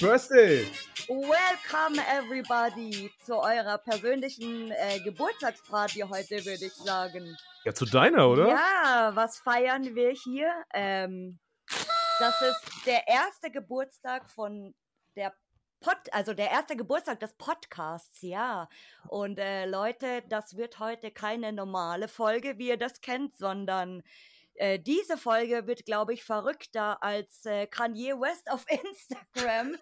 Birthday! Welcome everybody zu eurer persönlichen äh, Geburtstagsparty heute, würde ich sagen. Ja, zu deiner, oder? Ja, was feiern wir hier? Ähm, das ist der erste Geburtstag von der Pod, also der erste Geburtstag des Podcasts, ja. Und äh, Leute, das wird heute keine normale Folge, wie ihr das kennt, sondern äh, diese Folge wird, glaube ich, verrückter als äh, Kanye West auf Instagram.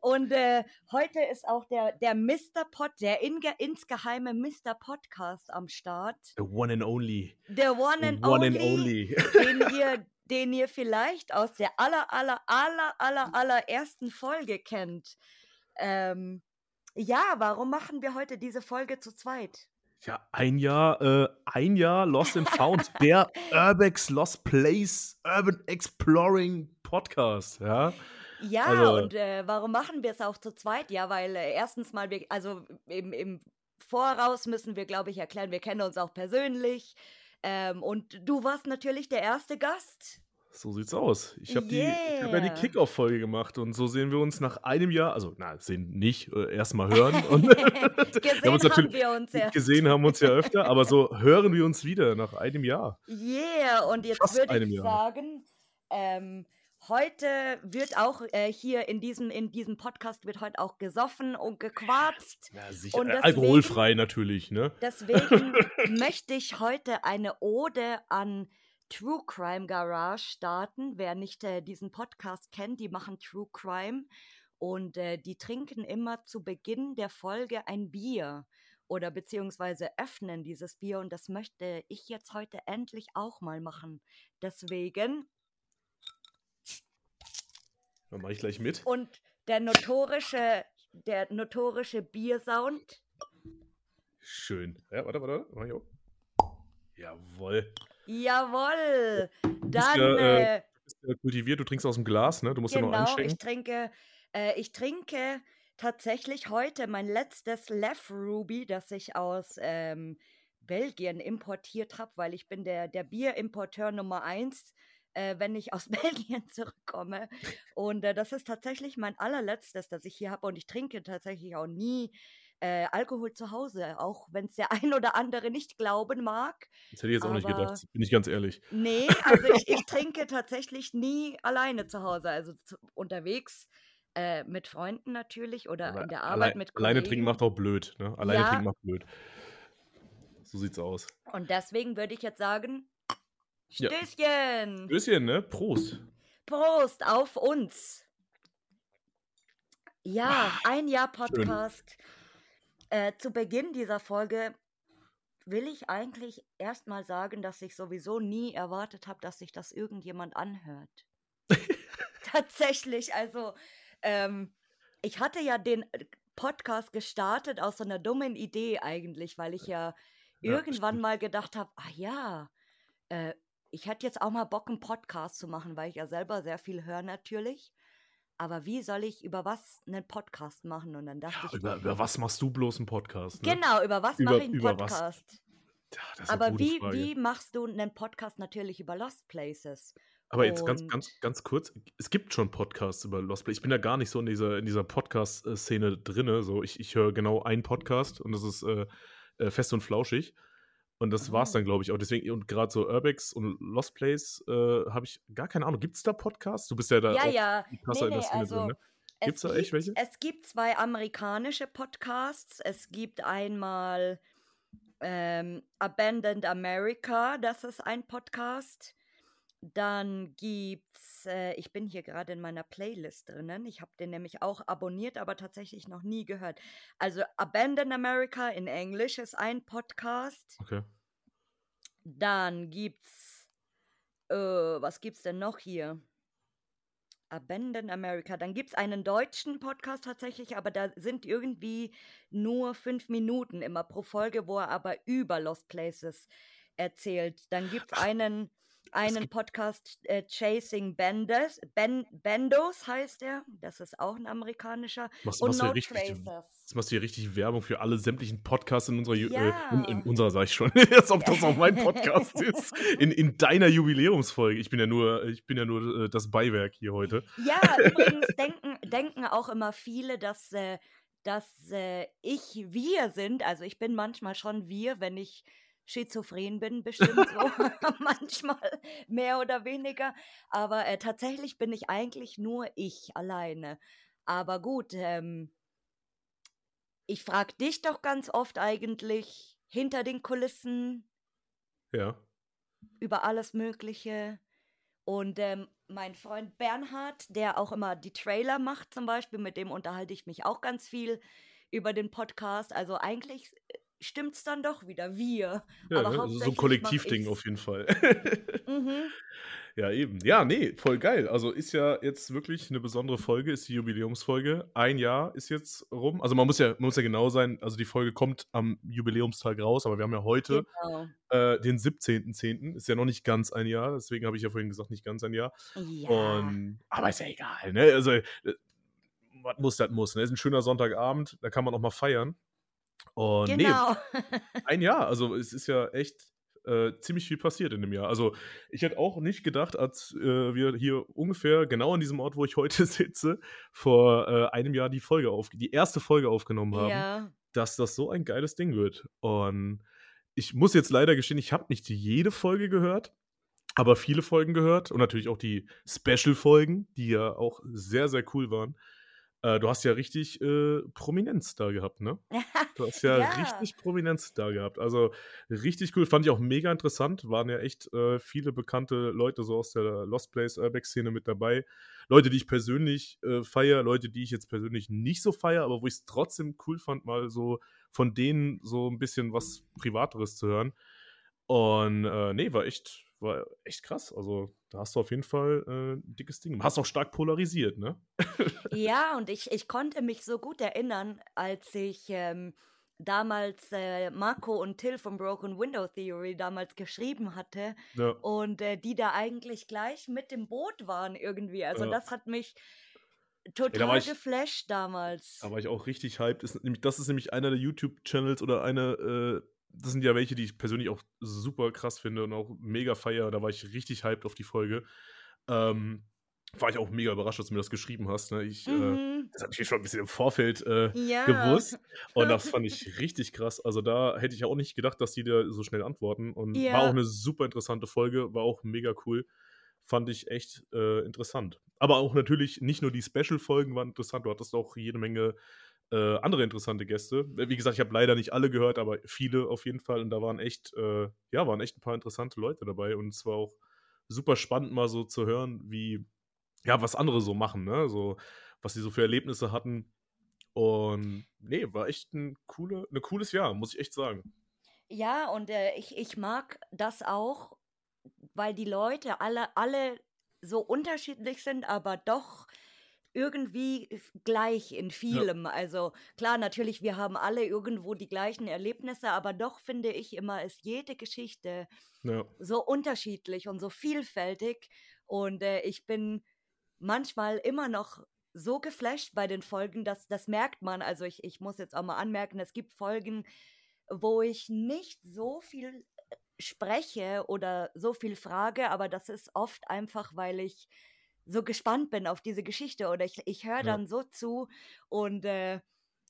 Und äh, heute ist auch der, der Mr. Pod, der inge, insgeheime Mr. Podcast am Start. The one and only. The one The and one and only, only. den ihr, den ihr vielleicht aus der aller, aller, aller, aller, allerersten Folge kennt. Ähm, ja, warum machen wir heute diese Folge zu zweit? Ja, ein Jahr, äh, ein Jahr Lost and Found, der Urbex Lost Place Urban Exploring Podcast, ja. Ja, Also- und äh, warum machen wir es auch zu zweit? Ja, weil äh, erstens mal, wir, also im, im Voraus müssen wir, glaube ich, erklären, wir kennen uns auch persönlich. Ähm, und du warst natürlich der erste Gast. So sieht's aus. Ich habe die, ich hab ja die Yeah. Kickoff-Folge gemacht und so sehen wir uns nach einem Jahr, also na, sehen nicht, äh, erstmal hören. Und Gesehen wir haben uns haben natürlich wir uns ja. gesehen haben wir uns ja öfter, aber so hören wir uns wieder nach einem Jahr. Yeah, und jetzt Fast würde ich Jahr. sagen, ähm, heute wird auch äh, hier in diesem, in diesem Podcast wird heute auch gesoffen und gequatscht. Ja, sicher. Und äh, deswegen- alkoholfrei natürlich, ne? Deswegen möchte ich heute eine Ode an True Crime Garage starten. Wer nicht äh, diesen Podcast kennt, die machen True Crime und äh, die trinken immer zu Beginn der Folge ein Bier oder beziehungsweise öffnen dieses Bier und das möchte ich jetzt heute endlich auch mal machen. Deswegen Dann mache ich gleich mit. und der notorische, der notorische Biersound. Schön. Ja, warte, warte. Mach ich auch. Jawohl. Jawohl! bist Dann ja, äh, äh, Du bist ja kultiviert, du trinkst aus dem Glas, ne? Du musst ja noch Genau, ich einschenken. trinke, äh, ich trinke tatsächlich heute mein letztes Lef Ruby, das ich aus ähm, Belgien importiert habe, weil ich bin der, der Bierimporteur Nummer eins, äh, wenn ich aus Belgien zurückkomme. Und äh, das ist tatsächlich mein allerletztes, das ich hier habe. Und ich trinke tatsächlich auch nie äh, Alkohol zu Hause, auch wenn es der ein oder andere nicht glauben mag. Das hätte ich jetzt auch nicht aber- gedacht, bin ich ganz ehrlich. Nee, also ich, ich trinke tatsächlich nie alleine zu Hause, also zu, unterwegs äh, mit Freunden natürlich oder Aber in der Arbeit allein- mit Kollegen. Alleine trinken macht auch blöd, ne? Alleine Ja. trinken macht blöd. So sieht's aus. Und deswegen würde ich jetzt sagen, Ja. Stößchen! Stößchen, ne? Prost. Prost auf uns! Ja, ein Jahr Podcast. Äh, zu Beginn dieser Folge will ich eigentlich erstmal sagen, dass ich sowieso nie erwartet habe, dass sich das irgendjemand anhört. Tatsächlich, also ähm, ich hatte ja den äh, Podcast gestartet aus so einer dummen Idee eigentlich, weil ich ja Ja, irgendwann mal gedacht habe, ah ja, äh, ich hätte jetzt auch mal Bock, einen Podcast zu machen, weil ich ja selber sehr viel höre natürlich. Aber wie soll ich über was einen Podcast machen? Und dann dachte Ja, ich, über, über was machst du bloß einen Podcast? Ne? genau, über was mache ich einen? Podcast? Ja, Aber wie, Frage. wie machst du einen Podcast natürlich über Lost Places? Aber jetzt ganz, und- ganz, ganz kurz, es gibt schon Podcasts über Lost Place. Ich bin da gar nicht so in dieser, in dieser Podcast-Szene drinne. So, ich, ich höre genau einen Podcast und das ist äh, äh, fest und flauschig. Und das war's Oh. dann, glaube ich, auch. Deswegen, und gerade so Urbex und Lost Place äh, habe ich gar keine Ahnung. Gibt es da Podcasts? Du bist ja da ja, ja. krasser Nee, in der nee, Szene also drin, ne? es Gibt's da echt welche? Es gibt zwei amerikanische Podcasts. Es gibt einmal ähm, Abandoned America, das ist ein Podcast. Dann gibt's, äh, ich bin hier gerade in meiner Playlist drinnen. Ich habe den nämlich auch abonniert, aber tatsächlich noch nie gehört. Also Abandoned America in Englisch ist ein Podcast. Okay. Dann gibt's, äh, was gibt's denn noch hier? Abandon America. Dann gibt's einen deutschen Podcast tatsächlich, aber da sind irgendwie nur fünf Minuten immer pro Folge, wo er aber über Lost Places erzählt. Dann gibt's einen, einen Podcast äh, Chasing Bendes, ben, Bendos heißt er. Das ist auch ein amerikanischer. Machst, und machst No du richtig, Tracers. jetzt machst du hier richtig Werbung für alle sämtlichen Podcasts in unserer, Ja. äh, in, in unserer sag ich schon, als ob das auch mein Podcast ist. In, in deiner Jubiläumsfolge. Ich bin ja nur, ich bin ja nur äh, das Beiwerk hier heute. Ja, übrigens denken, denken auch immer viele, dass, äh, dass äh, ich wir sind. Also ich bin manchmal schon wir, wenn ich schizophren bin, bestimmt so. manchmal mehr oder weniger. Aber äh, tatsächlich bin ich eigentlich nur ich alleine. Aber gut, ähm, ich frage dich doch ganz oft eigentlich hinter den Kulissen Ja. über alles Mögliche. Und ähm, mein Freund Bernhard, der auch immer die Trailer macht zum Beispiel, mit dem unterhalte ich mich auch ganz viel über den Podcast. Also eigentlich stimmt's dann doch wieder, wir. Ja, Aber ne? also so ein Kollektivding auf jeden Fall. Mhm. Ja, eben. Ja, nee, voll geil. Also ist ja jetzt wirklich eine besondere Folge, ist die Jubiläumsfolge. Ein Jahr ist jetzt rum. Also man muss ja, man muss ja genau sein, also die Folge kommt am Jubiläumstag raus, aber wir haben ja heute Genau. äh, den 17.10. Ist ja noch nicht ganz ein Jahr, deswegen habe ich ja vorhin gesagt, nicht ganz ein Jahr. Ja. Und, aber ist ja egal, ne? Also, äh, was muss, das muss. Ne? Ist ein schöner Sonntagabend, da kann man auch mal feiern. Und nee, genau. ein Jahr. Also es ist ja echt äh, ziemlich viel passiert in dem Jahr. Also ich hätte auch nicht gedacht, als äh, wir hier ungefähr genau an diesem Ort, wo ich heute sitze, vor äh, einem Jahr die Folge auf, die erste Folge aufgenommen haben, ja. dass das so ein geiles Ding wird. Und ich muss jetzt leider gestehen, ich habe nicht jede Folge gehört, aber viele Folgen gehört und natürlich auch die Special-Folgen, die ja auch sehr, sehr cool waren. Äh, du hast ja richtig äh, Prominenz da gehabt, ne? Du hast ja, Ja. richtig Prominenz da gehabt. Also richtig cool, fand ich auch mega interessant. Waren ja echt äh, viele bekannte Leute so aus der Lost Place Urbex-Szene mit dabei. Leute, die ich persönlich äh, feiere, Leute, die ich jetzt persönlich nicht so feiere, aber wo ich es trotzdem cool fand, mal so von denen so ein bisschen was Privateres zu hören. Und äh, nee, war echt, war echt krass. Also da hast du auf jeden Fall äh, ein dickes Ding. Hast auch stark polarisiert, ne? Ja, und ich, ich konnte mich so gut erinnern, als ich ähm, damals äh, Marco und Till von Broken Window Theory damals geschrieben hatte Ja. und äh, die da eigentlich gleich mit dem Boot waren irgendwie. Also Ja. das hat mich total ich- geflasht damals. Da war ich auch richtig hyped. Ist, nämlich, das ist nämlich einer der YouTube-Channels oder eine, äh, das sind ja welche, die ich persönlich auch super krass finde und auch mega feier. Da war ich richtig hyped auf die Folge. Ähm, war ich auch mega überrascht, dass du mir das geschrieben hast. Ne? Ich, äh, Mhm. das habe ich schon ein bisschen im Vorfeld äh, Ja. gewusst. Und das fand ich richtig krass. Also da hätte ich auch nicht gedacht, dass die da so schnell antworten. Und war Ja. auch eine super interessante Folge, war auch mega cool. Fand ich echt äh, interessant. Aber auch natürlich nicht nur die Special-Folgen waren interessant, du hattest auch jede Menge äh, andere interessante Gäste. Wie gesagt, ich habe leider nicht alle gehört, aber viele auf jeden Fall. Und da waren echt, äh, ja, waren echt ein paar interessante Leute dabei. Und es war auch super spannend, mal so zu hören, wie, ja, was andere so machen, ne? So, was sie so für Erlebnisse hatten. Und nee, war echt ein, coole, ein cooles Jahr, muss ich echt sagen. Ja, und äh, ich, ich mag das auch, weil die Leute alle, alle so unterschiedlich sind, aber doch irgendwie gleich in vielem. Also klar, natürlich, wir haben alle irgendwo die gleichen Erlebnisse, aber doch finde ich immer, ist jede Geschichte Ja, so unterschiedlich und so vielfältig. Und äh, ich bin manchmal immer noch so geflasht bei den Folgen, dass das merkt man. Also ich, ich muss jetzt auch mal anmerken, es gibt Folgen, wo ich nicht so viel äh, spreche oder so viel frage, aber das ist oft einfach, weil ich so gespannt bin auf diese Geschichte oder ich, ich höre Ja. dann so zu und äh,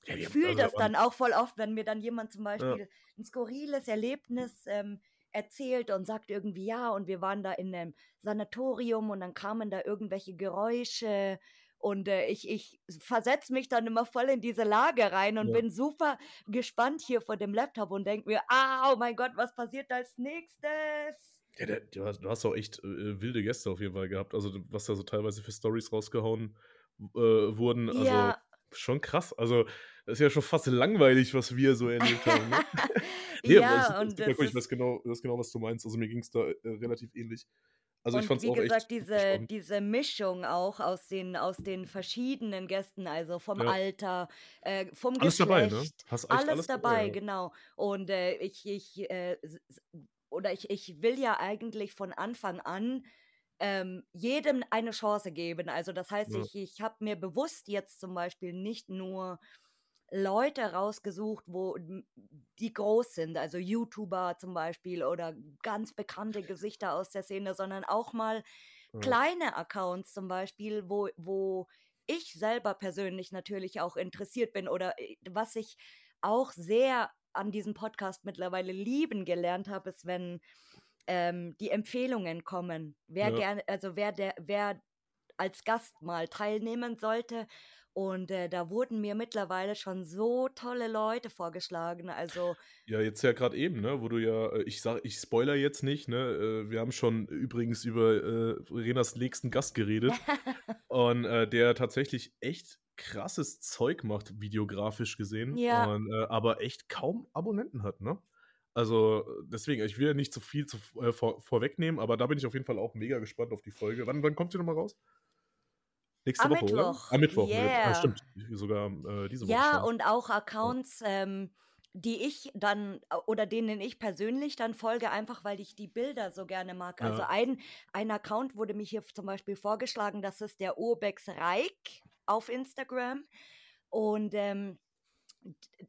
Ja, haben- fühle also, das da dann auch voll oft, wenn mir dann jemand zum Ja. Beispiel ein skurriles Erlebnis ähm, erzählt und sagt irgendwie, ja, und wir waren da in einem Sanatorium und dann kamen da irgendwelche Geräusche und äh, ich, ich versetze mich dann immer voll in diese Lage rein und Ja. bin super gespannt hier vor dem Laptop und denke mir, ah, oh mein Gott, was passiert als nächstes? Ja, der, du, hast, du hast auch echt äh, wilde Gäste auf jeden Fall gehabt. Also, was da so teilweise für Stories rausgehauen äh, wurden. Also, Ja. schon krass. Also, das ist ja schon fast langweilig, was wir so erlebt haben. Ne? Nee, aber ja, es ist- und es ist das cool, ich ist, weiß genau, das ist genau, was du meinst. Also, mir ging es da äh, relativ ähnlich. Also, ich und fand es wie auch gesagt, echt diese, spannend. diese Mischung auch aus den, aus den verschiedenen Gästen, also vom Ja. Alter, äh, vom Alles dabei, ne? Geschlecht, Hast echt alles, alles dabei, dabei, ja. genau. Und äh, ich, ich äh, oder ich, ich will ja eigentlich von Anfang an ähm, jedem eine Chance geben. Also das heißt, Ja. ich, ich habe mir bewusst jetzt zum Beispiel nicht nur Leute rausgesucht, wo die groß sind, also YouTuber zum Beispiel oder ganz bekannte Gesichter aus der Szene, sondern auch mal Ja. kleine Accounts zum Beispiel, wo, wo ich selber persönlich natürlich auch interessiert bin oder äh, was ich auch sehr an diesem Podcast mittlerweile lieben gelernt habe, ist, wenn ähm, die Empfehlungen kommen. Wer Ja. gerne, also wer der, wer als Gast mal teilnehmen sollte. Und äh, da wurden mir mittlerweile schon so tolle Leute vorgeschlagen. Also Ja, jetzt ja gerade eben, ne, wo du ja, äh, ich sag, ich spoiler jetzt nicht, ne, äh, wir haben schon übrigens über äh, Renas nächsten Gast geredet und äh, der tatsächlich echt krasses Zeug macht, videografisch gesehen, Ja. und, äh, aber echt kaum Abonnenten hat, ne? Also deswegen, ich will ja nicht zu viel zu, äh, vor, vorwegnehmen, aber da bin ich auf jeden Fall auch mega gespannt auf die Folge. Wann, wann kommt sie nochmal raus? Nächste Am Woche, oder? Mittwoch. Am Mittwoch. ne? Yeah. Ah, stimmt. Sogar äh, diese Woche Ja, schon. und auch Accounts, ähm, die ich dann oder denen ich persönlich dann folge, einfach weil ich die Bilder so gerne mag. Also Ja. ein, ein Account wurde mir hier zum Beispiel vorgeschlagen, das ist der Urbex Reik auf Instagram. Und ähm,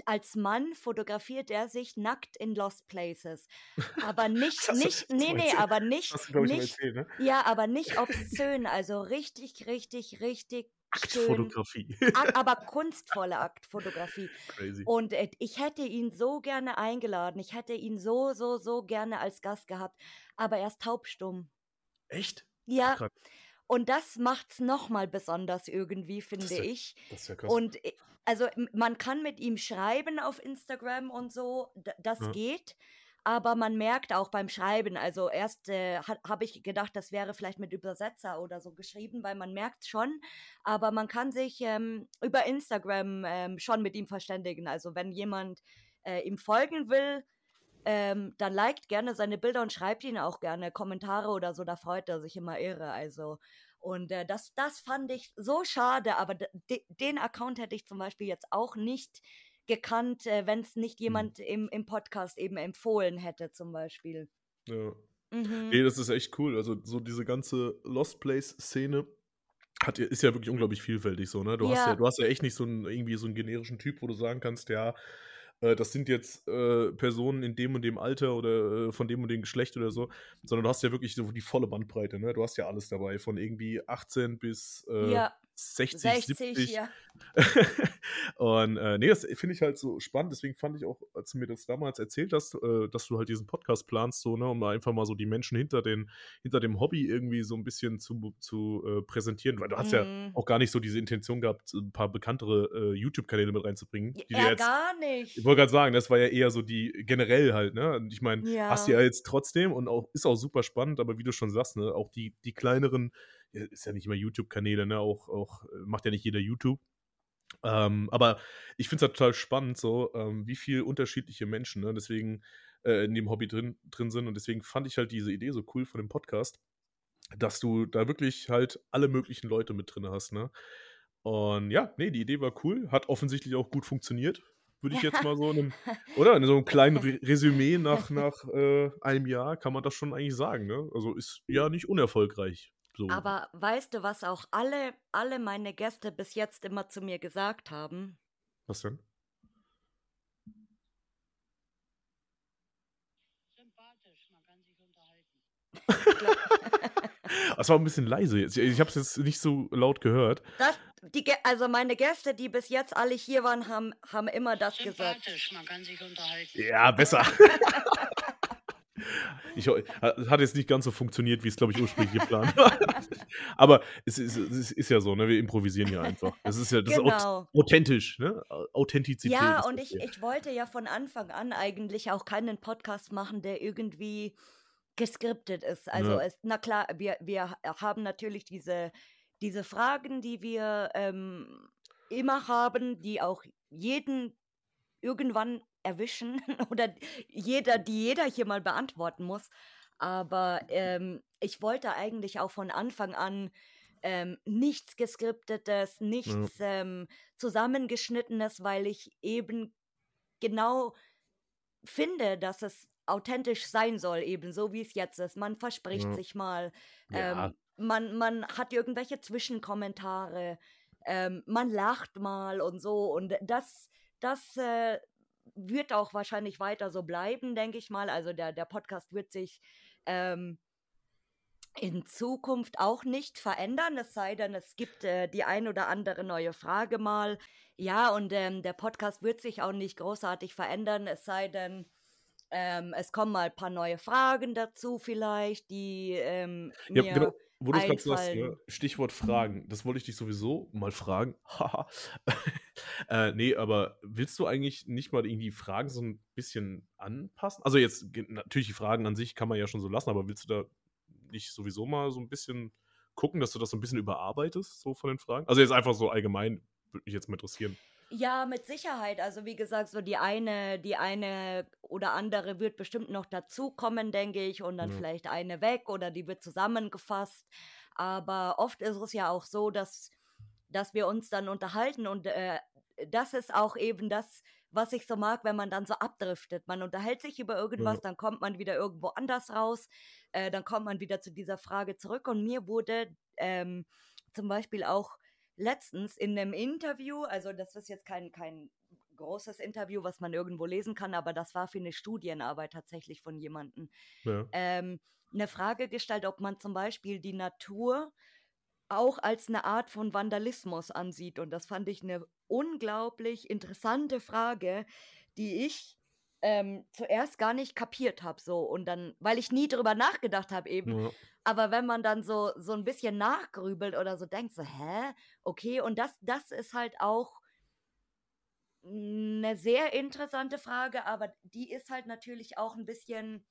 als Mann fotografiert er sich nackt in Lost Places. Aber nicht, Das nicht, das nee, nee, aber nicht, Hast du, nicht, erzählt, ne? ja, aber nicht obszön, also richtig, richtig, richtig Aktfotografie. ak- aber kunstvolle Aktfotografie. Crazy. Und äh, ich hätte ihn so gerne eingeladen. Ich hätte ihn so, so, so gerne als Gast gehabt. Aber er ist taubstumm. Echt? Ja, Krass. Und das macht's noch mal besonders irgendwie, finde ja ich. Das ist ja krass. Und äh, also man kann mit ihm schreiben auf Instagram und so, das Ja. geht. Aber man merkt auch beim Schreiben, also erst äh, habe ich gedacht, das wäre vielleicht mit Übersetzer oder so geschrieben, weil man merkt schon, aber man kann sich ähm, über Instagram ähm, schon mit ihm verständigen. Also wenn jemand äh, ihm folgen will, ähm, dann liked gerne seine Bilder und schreibt ihn auch gerne Kommentare oder so, da freut er sich immer irre. Also und äh, das, das fand ich so schade, aber de, den Account hätte ich zum Beispiel jetzt auch nicht gekannt, äh, wenn es nicht jemand im, im Podcast eben empfohlen hätte, zum Beispiel. ja. Mhm. Nee, das ist echt cool. Also so diese ganze Lost Place-Szene hat, ist ja wirklich unglaublich vielfältig so, ne? Du hast Ja. ja, du hast ja echt nicht so einen, irgendwie so einen generischen Typ, wo du sagen kannst, ja, äh, das sind jetzt äh, Personen in dem und dem Alter oder äh, von dem und dem Geschlecht oder so, sondern du hast ja wirklich so die volle Bandbreite, ne? Du hast ja alles dabei, von irgendwie 18 bis äh, Ja, 60, 60, 70. ja. und äh, nee, das finde ich halt so spannend. Deswegen fand ich auch, als du mir das damals erzählt hast, äh, dass du halt diesen Podcast planst, so, ne, um einfach mal so die Menschen hinter, den, hinter dem Hobby irgendwie so ein bisschen zu, zu äh, präsentieren. Weil du hast ja Mhm. auch gar nicht so diese Intention gehabt, ein paar bekanntere äh, YouTube-Kanäle mit reinzubringen. Ja, jetzt, gar nicht. ich wollte gerade sagen, das war ja eher so die generell halt, ne? Und ich meine, Ja. hast du ja jetzt trotzdem und auch ist auch super spannend, aber wie du schon sagst, ne, auch die, die kleineren, ist ja nicht immer YouTube-Kanäle, ne? Auch, auch äh, macht ja nicht jeder YouTube. Ähm, aber ich finde es halt total spannend, so, ähm, wie viel unterschiedliche Menschen, ne, deswegen äh, in dem Hobby drin, drin sind. Und deswegen fand ich halt diese Idee so cool von dem Podcast, dass du da wirklich halt alle möglichen Leute mit drin hast, ne? Und ja, nee, die Idee war cool, hat offensichtlich auch gut funktioniert. Würde ich jetzt mal so in einem, oder? In so einem kleinen Re Resümee nach, nach äh, einem Jahr kann man das schon eigentlich sagen, ne? Also ist ja nicht unerfolgreich. So. Aber weißt du, was auch alle, alle meine Gäste bis jetzt immer zu mir gesagt haben? Was denn? Sympathisch, man kann sich unterhalten. Das war ein bisschen leise jetzt. Ich habe es jetzt nicht so laut gehört. Das, die, also meine Gäste, die bis jetzt alle hier waren, haben, haben immer das gesagt. Sympathisch, man kann sich unterhalten. Ja, besser. Ich, hat jetzt nicht ganz so funktioniert, wie es, glaube ich, ursprünglich geplant war. Aber es ist, es ist ja so, ne? Wir improvisieren hier einfach. Das ist ja das ist Genau. authentisch, ne? Authentizität. Ja, ist und ich, ich wollte ja von Anfang an eigentlich auch keinen Podcast machen, der irgendwie geskriptet ist. Also Ja. es, na klar, wir, wir haben natürlich diese, diese Fragen, die wir ähm, immer haben, die auch jeden irgendwann erwischen oder jeder, die jeder hier mal beantworten muss. Aber ähm, ich wollte eigentlich auch von Anfang an ähm, nichts geskriptetes, nichts ähm, zusammengeschnittenes, weil ich eben genau finde, dass es authentisch sein soll, eben so wie es jetzt ist. Man verspricht Ja. sich mal, Ja. ähm, man, man hat irgendwelche Zwischenkommentare, ähm, man lacht mal und so. Und das, das äh, wird auch wahrscheinlich weiter so bleiben, denke ich mal. Also der, der Podcast wird sich ähm, in Zukunft auch nicht verändern, es sei denn, es gibt äh, die ein oder andere neue Frage mal. Ja, und ähm, der Podcast wird sich auch nicht großartig verändern, es sei denn, ähm, es kommen mal ein paar neue Fragen dazu vielleicht, die ähm, Ja, mir genau, wo du gerade sagst, ne? Stichwort Fragen. Das wollte ich dich sowieso mal fragen. Äh, nee, aber willst du eigentlich nicht mal irgendwie Fragen so ein bisschen anpassen? Also jetzt, natürlich die Fragen an sich kann man ja schon so lassen, aber willst du da nicht sowieso mal so ein bisschen gucken, dass du das so ein bisschen überarbeitest, so von den Fragen? Also jetzt einfach so allgemein, würde mich jetzt mal interessieren. Ja, mit Sicherheit. Also wie gesagt, so die eine, die eine oder andere wird bestimmt noch dazukommen, denke ich, und dann Ja. vielleicht eine weg oder die wird zusammengefasst. Aber oft ist es ja auch so, dass, dass wir uns dann unterhalten und äh, das ist auch eben das, was ich so mag, wenn man dann so abdriftet. Man unterhält sich über irgendwas, Ja. dann kommt man wieder irgendwo anders raus, äh, dann kommt man wieder zu dieser Frage zurück. Und mir wurde ähm, zum Beispiel auch letztens in einem Interview, also das ist jetzt kein, kein großes Interview, was man irgendwo lesen kann, aber das war für eine Studienarbeit tatsächlich von jemandem, Ja. ähm, eine Frage gestellt, ob man zum Beispiel die Natur auch als eine Art von Vandalismus ansieht. Und das fand ich eine unglaublich interessante Frage, die ich ähm, zuerst gar nicht kapiert habe. So. Und dann, weil ich nie drüber nachgedacht habe eben, Ja. aber wenn man dann so, so ein bisschen nachgrübelt oder so denkt, so, hä? Okay, und das, das ist halt auch eine sehr interessante Frage, aber die ist halt natürlich auch ein bisschen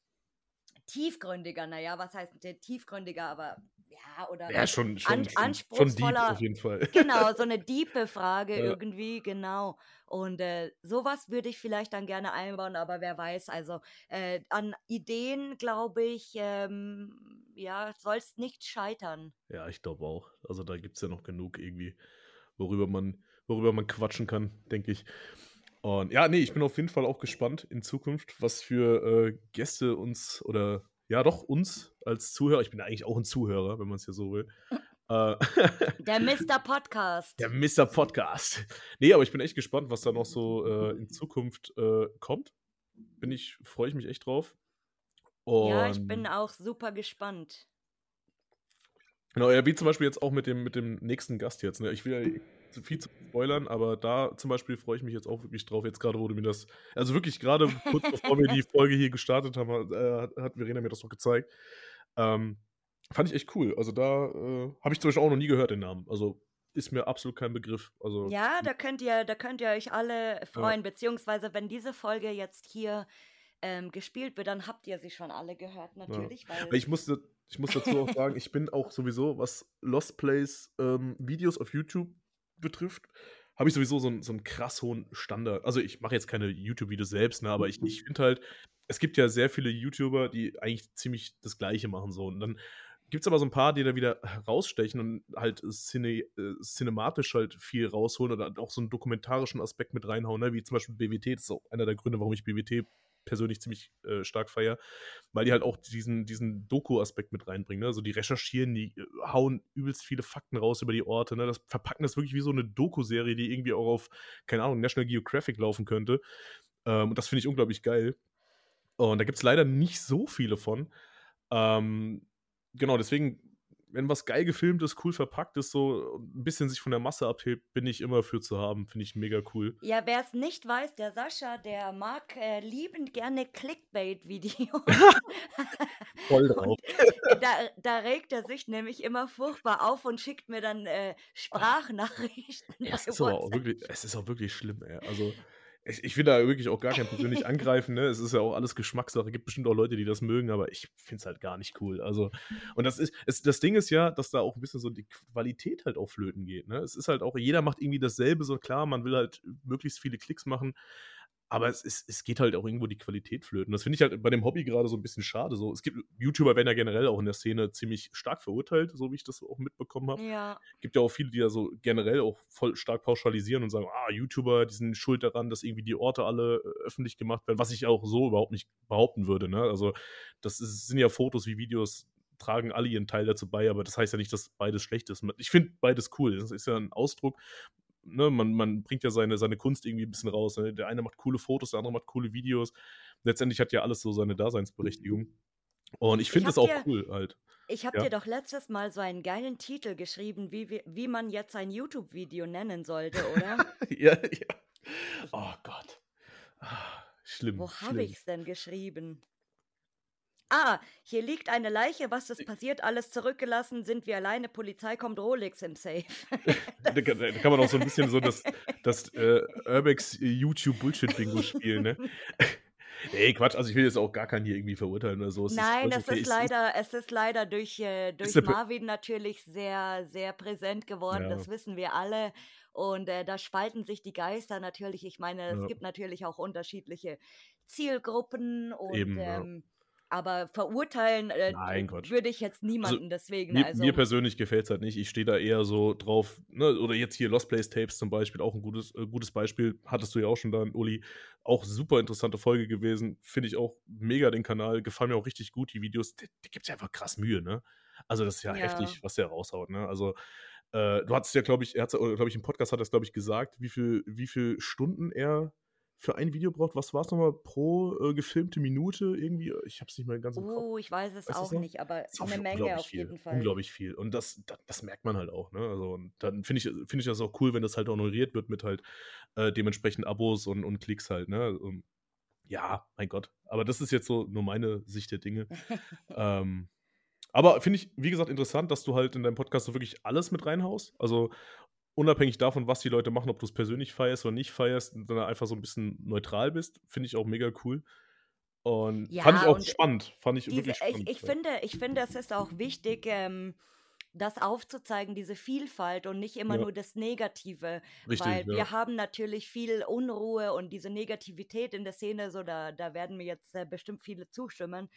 tiefgründiger. Naja, was heißt tiefgründiger, aber ja, oder Ja, schon, schon, an, schon, schon deep anspruchsvoller. auf jeden Fall. Genau, so eine diepe Frage Ja. irgendwie, genau. Und äh, sowas würde ich vielleicht dann gerne einbauen, aber wer weiß, also äh, an Ideen, glaube ich, ähm, ja, soll es nicht scheitern. Ja, ich glaube auch. Also da gibt es ja noch genug irgendwie, worüber man, worüber man quatschen kann, denke ich. Und ja, nee, ich bin auf jeden Fall auch gespannt in Zukunft, was für äh, Gäste uns oder ja doch uns als Zuhörer, ich bin ja eigentlich auch ein Zuhörer, wenn man es ja so will. äh, Der Mr. Podcast. der Mr. Podcast. Nee, aber ich bin echt gespannt, was da noch so äh, in Zukunft äh, kommt. Bin ich, freue ich mich echt drauf. Ja, ich Und- bin auch super gespannt. Genau, ja, wie zum Beispiel jetzt auch mit dem, mit dem nächsten Gast jetzt. Ne? Ich will ja zu viel zu spoilern, aber da zum Beispiel freue ich mich jetzt auch wirklich drauf. Jetzt gerade wurde mir das, also wirklich gerade kurz bevor wir die Folge hier gestartet haben, hat, äh, hat- Verena mir das noch gezeigt. Ähm, fand ich echt cool. Also da äh, habe ich zum Beispiel auch noch nie gehört, den Namen. Also ist mir absolut kein Begriff. Also Ja, da könnt ihr, da könnt ihr euch alle freuen, beziehungsweise wenn diese Folge jetzt hier ähm, gespielt wird, dann habt ihr sie schon alle gehört, natürlich. Aber ich musste, ich muss dazu auch sagen, ich bin auch sowieso, was Lost Plays ähm, Videos auf YouTube betrifft, habe ich sowieso so einen, so einen krass hohen Standard. Also ich mache jetzt keine YouTube-Videos selbst, ne, aber ich, ich finde halt, es gibt ja sehr viele YouTuber, die eigentlich ziemlich das Gleiche machen so. Und dann gibt es aber so ein paar, die da wieder herausstechen und halt cine, äh, cinematisch halt viel rausholen oder auch so einen dokumentarischen Aspekt mit reinhauen, ne? wie zum Beispiel BWT. Das ist auch einer der Gründe, warum ich BWT persönlich ziemlich äh, stark feiere, weil die halt auch diesen, diesen Doku-Aspekt mit reinbringen. Ne? Also die recherchieren, die äh, hauen übelst viele Fakten raus über die Orte. Ne? Das verpacken das wirklich wie so eine Doku-Serie, die irgendwie auch auf, keine Ahnung, National Geographic laufen könnte. Ähm, und das finde ich unglaublich geil. Und da gibt es leider nicht so viele von. Ähm, genau, deswegen, wenn was geil gefilmt ist, cool verpackt ist, so ein bisschen sich von der Masse abhebt, bin ich immer für zu haben. Finde ich mega cool. ja, wer es nicht weiß, der Sascha, der mag äh, liebend gerne Clickbait-Videos. Voll drauf. da, da regt er sich nämlich immer furchtbar auf und schickt mir dann äh, Sprachnachrichten. Ja, es ist aber auch wirklich, es ist auch wirklich schlimm, ey. Also, ich, ich will da wirklich auch gar kein persönlich angreifen, ne? Es ist ja auch alles Geschmackssache. Gibt bestimmt auch Leute, die das mögen, aber ich finde es halt gar nicht cool. Also, und das ist, es, das Ding ist ja, dass da auch ein bisschen so die Qualität halt auf Flöten geht, ne? Es ist halt auch, jeder macht irgendwie dasselbe, so klar, man will halt möglichst viele Klicks machen. Aber es, ist, es geht halt auch irgendwo die Qualität flöten. Das finde ich halt bei dem Hobby gerade so ein bisschen schade. So, es gibt YouTuber werden ja generell auch in der Szene ziemlich stark verurteilt, so wie ich das auch mitbekommen habe. Ja. Gibt ja auch viele, die ja so generell auch voll stark pauschalisieren und sagen, ah, YouTuber, die sind schuld daran, dass irgendwie die Orte alle äh, öffentlich gemacht werden, was ich auch so überhaupt nicht behaupten würde. Ne? Also, das ist, sind ja Fotos wie Videos, tragen alle ihren Teil dazu bei, aber das heißt ja nicht, dass beides schlecht ist. Ich finde beides cool. Das ist ja ein Ausdruck ne, man, man bringt ja seine, seine Kunst irgendwie ein bisschen raus. Ne? Der eine macht coole Fotos, der andere macht coole Videos. Letztendlich hat ja alles so seine Daseinsberechtigung. Und ich finde das auch dir, cool halt. Ich habe Ja. dir doch letztes Mal so einen geilen Titel geschrieben, wie, wie, wie man jetzt ein YouTube-Video nennen sollte, oder? ja, ja. Oh Gott. Ah, schlimm. Wo habe ich es denn geschrieben? Ah, hier liegt eine Leiche, was ist passiert? Alles zurückgelassen, sind wir alleine, Polizei kommt, Rolex im Safe. Da, kann- da kann man auch so ein bisschen so das, das äh, Urbex YouTube-Bullshit-Bingo spielen, ne? Ey, Quatsch, also ich will jetzt auch gar keinen hier irgendwie verurteilen oder so. Es Nein, völlig es okay. ist Es leider, es ist leider durch, äh, durch Marvin natürlich sehr, sehr präsent geworden. Ja. Das wissen wir alle. Und äh, da spalten sich die Geister natürlich. Ich meine, es Ja. gibt natürlich auch unterschiedliche Zielgruppen und Eben, ja. Aber verurteilen äh, Nein, würde ich jetzt niemanden deswegen. Mir, also, mir persönlich gefällt es halt nicht. Ich stehe da eher so drauf, ne? oder jetzt hier Lost Place Tapes zum Beispiel, auch ein gutes, äh, gutes Beispiel. Hattest du ja auch schon da, Uli. Auch super interessante Folge gewesen. Finde ich auch mega den Kanal. Gefallen mir auch richtig gut, die Videos. Da, da gibt es ja einfach krass Mühe, ne? Also, das ist ja, Ja. heftig, was der raushaut, ne? Also, äh, du hattest ja, glaube ich, er hat glaube ich, im Podcast hat er es, glaube ich, gesagt, wie viel, wie viel Stunden er für ein Video braucht. Was war es nochmal pro äh, gefilmte Minute irgendwie? Ich habe es nicht mehr ganz im Kopf. Oh, ich weiß es Weißt auch nicht, aber eine Menge auf viel, jeden Fall. Unglaublich viel. Und das, das, das merkt man halt auch. Ne? Also, und dann finde ich, finde ich das auch cool, wenn das halt honoriert wird mit halt äh, dementsprechend Abos und, und Klicks halt. Ne? Und, ja, mein Gott. Aber das ist jetzt so nur meine Sicht der Dinge. ähm, aber finde ich, wie gesagt, interessant, dass du halt in deinem Podcast so wirklich alles mit reinhaust. Also unabhängig davon, was die Leute machen, ob du es persönlich feierst oder nicht feierst, sondern einfach so ein bisschen neutral bist, finde ich auch mega cool. Und Ja, fand ich auch spannend. Fand ich Diese, wirklich spannend. ich, ich, ja. finde, ich finde, es ist auch wichtig, ähm, das aufzuzeigen, diese Vielfalt und nicht immer Ja. nur das Negative. Richtig, weil wir haben natürlich viel Unruhe und diese Negativität in der Szene, so da, da werden mir jetzt äh, bestimmt viele zustimmen.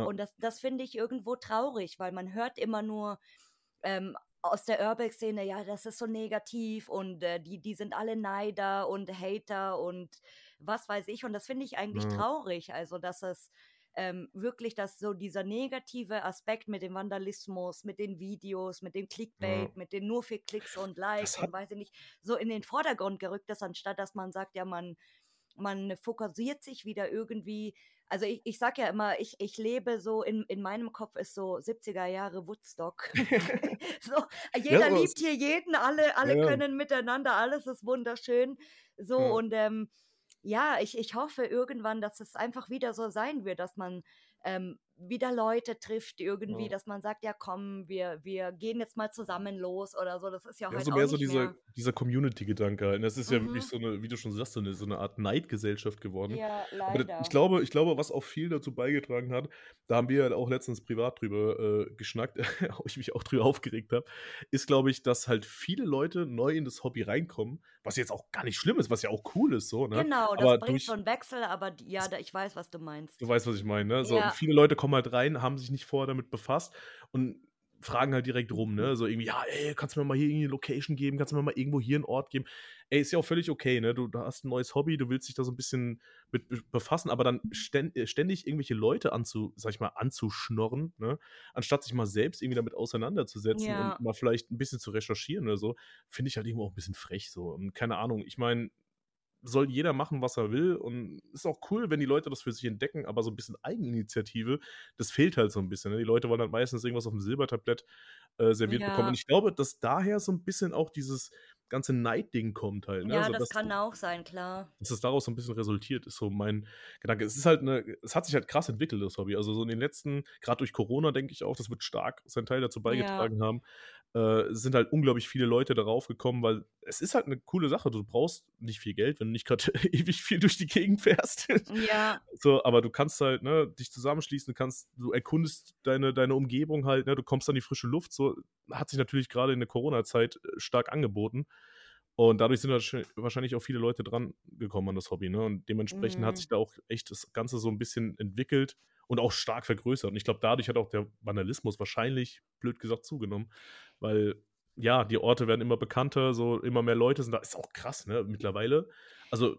Und das, das finde ich irgendwo traurig, weil man hört immer nur ähm, aus der Urbex-Szene, ja, das ist so negativ und äh, die, die sind alle Neider und Hater und was weiß ich. Und das finde ich eigentlich Ja. traurig. Also, dass es ähm, wirklich, dass so dieser negative Aspekt mit dem Vandalismus, mit den Videos, mit dem Clickbait, mit den nur für Klicks und Likes und weiß ich nicht, so in den Vordergrund gerückt ist, anstatt dass man sagt, ja, man, man fokussiert sich wieder irgendwie. Also ich, ich sag ja immer, ich, ich lebe so, in, in meinem Kopf ist so 70er Jahre Woodstock. so, jeder so liebt hier jeden, alle, alle Ja, ja. können miteinander, alles ist wunderschön. So Ja. und ähm, ja, ich, ich hoffe irgendwann, dass es einfach wieder so sein wird, dass man ähm, wieder Leute trifft, irgendwie, Ja. dass man sagt, ja komm, wir, wir gehen jetzt mal zusammen los oder so. Das ist ja, Ja, heute so auch mehr nicht so dieser, mehr. dieser Community-Gedanke halt. Das ist ja Mhm. wirklich so eine, wie du schon sagst, so eine, so eine Art Neidgesellschaft geworden. Ja, Aber leider. ich glaube, ich glaube, was auch viel dazu beigetragen hat, da haben wir ja auch letztens privat drüber äh, geschnackt, wo ich mich auch drüber aufgeregt habe, ist, glaube ich, dass halt viele Leute neu in das Hobby reinkommen, was jetzt auch gar nicht schlimm ist, was ja auch cool ist, so, ne? Genau, das Aber bringt durch, so einen Wechsel, aber ja, da, ich weiß, was du meinst. du weißt, was ich meine, ne? So, Ja. viele Leute kommen halt rein, haben sich nicht vorher damit befasst und fragen halt direkt rum, ne? So irgendwie, ja, ey, kannst du mir mal hier irgendwie eine Location geben, kannst du mir mal irgendwo hier einen Ort geben? Ey, ist ja auch völlig okay, ne? Du, hast ein neues Hobby, du willst dich da so ein bisschen mit be- befassen, aber dann äh, ständig irgendwelche Leute anzu, sag ich mal, anzuschnorren, ne? Anstatt sich mal selbst irgendwie damit auseinanderzusetzen Ja. und mal vielleicht ein bisschen zu recherchieren oder so, finde ich halt irgendwo auch ein bisschen frech so. Und keine Ahnung, ich meine, soll jeder machen, was er will. Und ist auch cool, wenn die Leute das für sich entdecken, aber so ein bisschen Eigeninitiative, das fehlt halt so ein bisschen. Ne? Die Leute wollen halt meistens irgendwas auf dem Silbertablett äh, serviert bekommen. Ja. Und ich glaube, dass daher so ein bisschen auch dieses ganze Neidding kommt halt. Ne? Ja, also, das kann auch sein, klar. dass es daraus so ein bisschen resultiert, ist so mein Gedanke. Es ist halt eine, es hat sich halt krass entwickelt, das Hobby. Also so in den letzten, gerade durch Corona, denke ich auch, das wird stark seinen Teil dazu beigetragen haben. Äh, sind halt unglaublich viele Leute darauf gekommen, weil es ist halt eine coole Sache. Du brauchst nicht viel Geld, wenn du nicht gerade ewig viel durch die Gegend fährst. Ja, so, aber du kannst halt, ne, dich zusammenschließen, du kannst, du erkundest deine, deine Umgebung halt, ne, du kommst an die frische Luft. So hat sich natürlich gerade in der Corona-Zeit äh, stark angeboten. Und dadurch sind wahrsch- wahrscheinlich auch viele Leute dran gekommen an das Hobby. Ne? Und dementsprechend hat Mhm. sich da auch echt das Ganze so ein bisschen entwickelt und auch stark vergrößert. Und ich glaube, dadurch hat auch der Vandalismus wahrscheinlich, blöd gesagt, zugenommen. Weil, ja, die Orte werden immer bekannter, so immer mehr Leute sind da. Ist auch krass, ne? Mittlerweile. Also,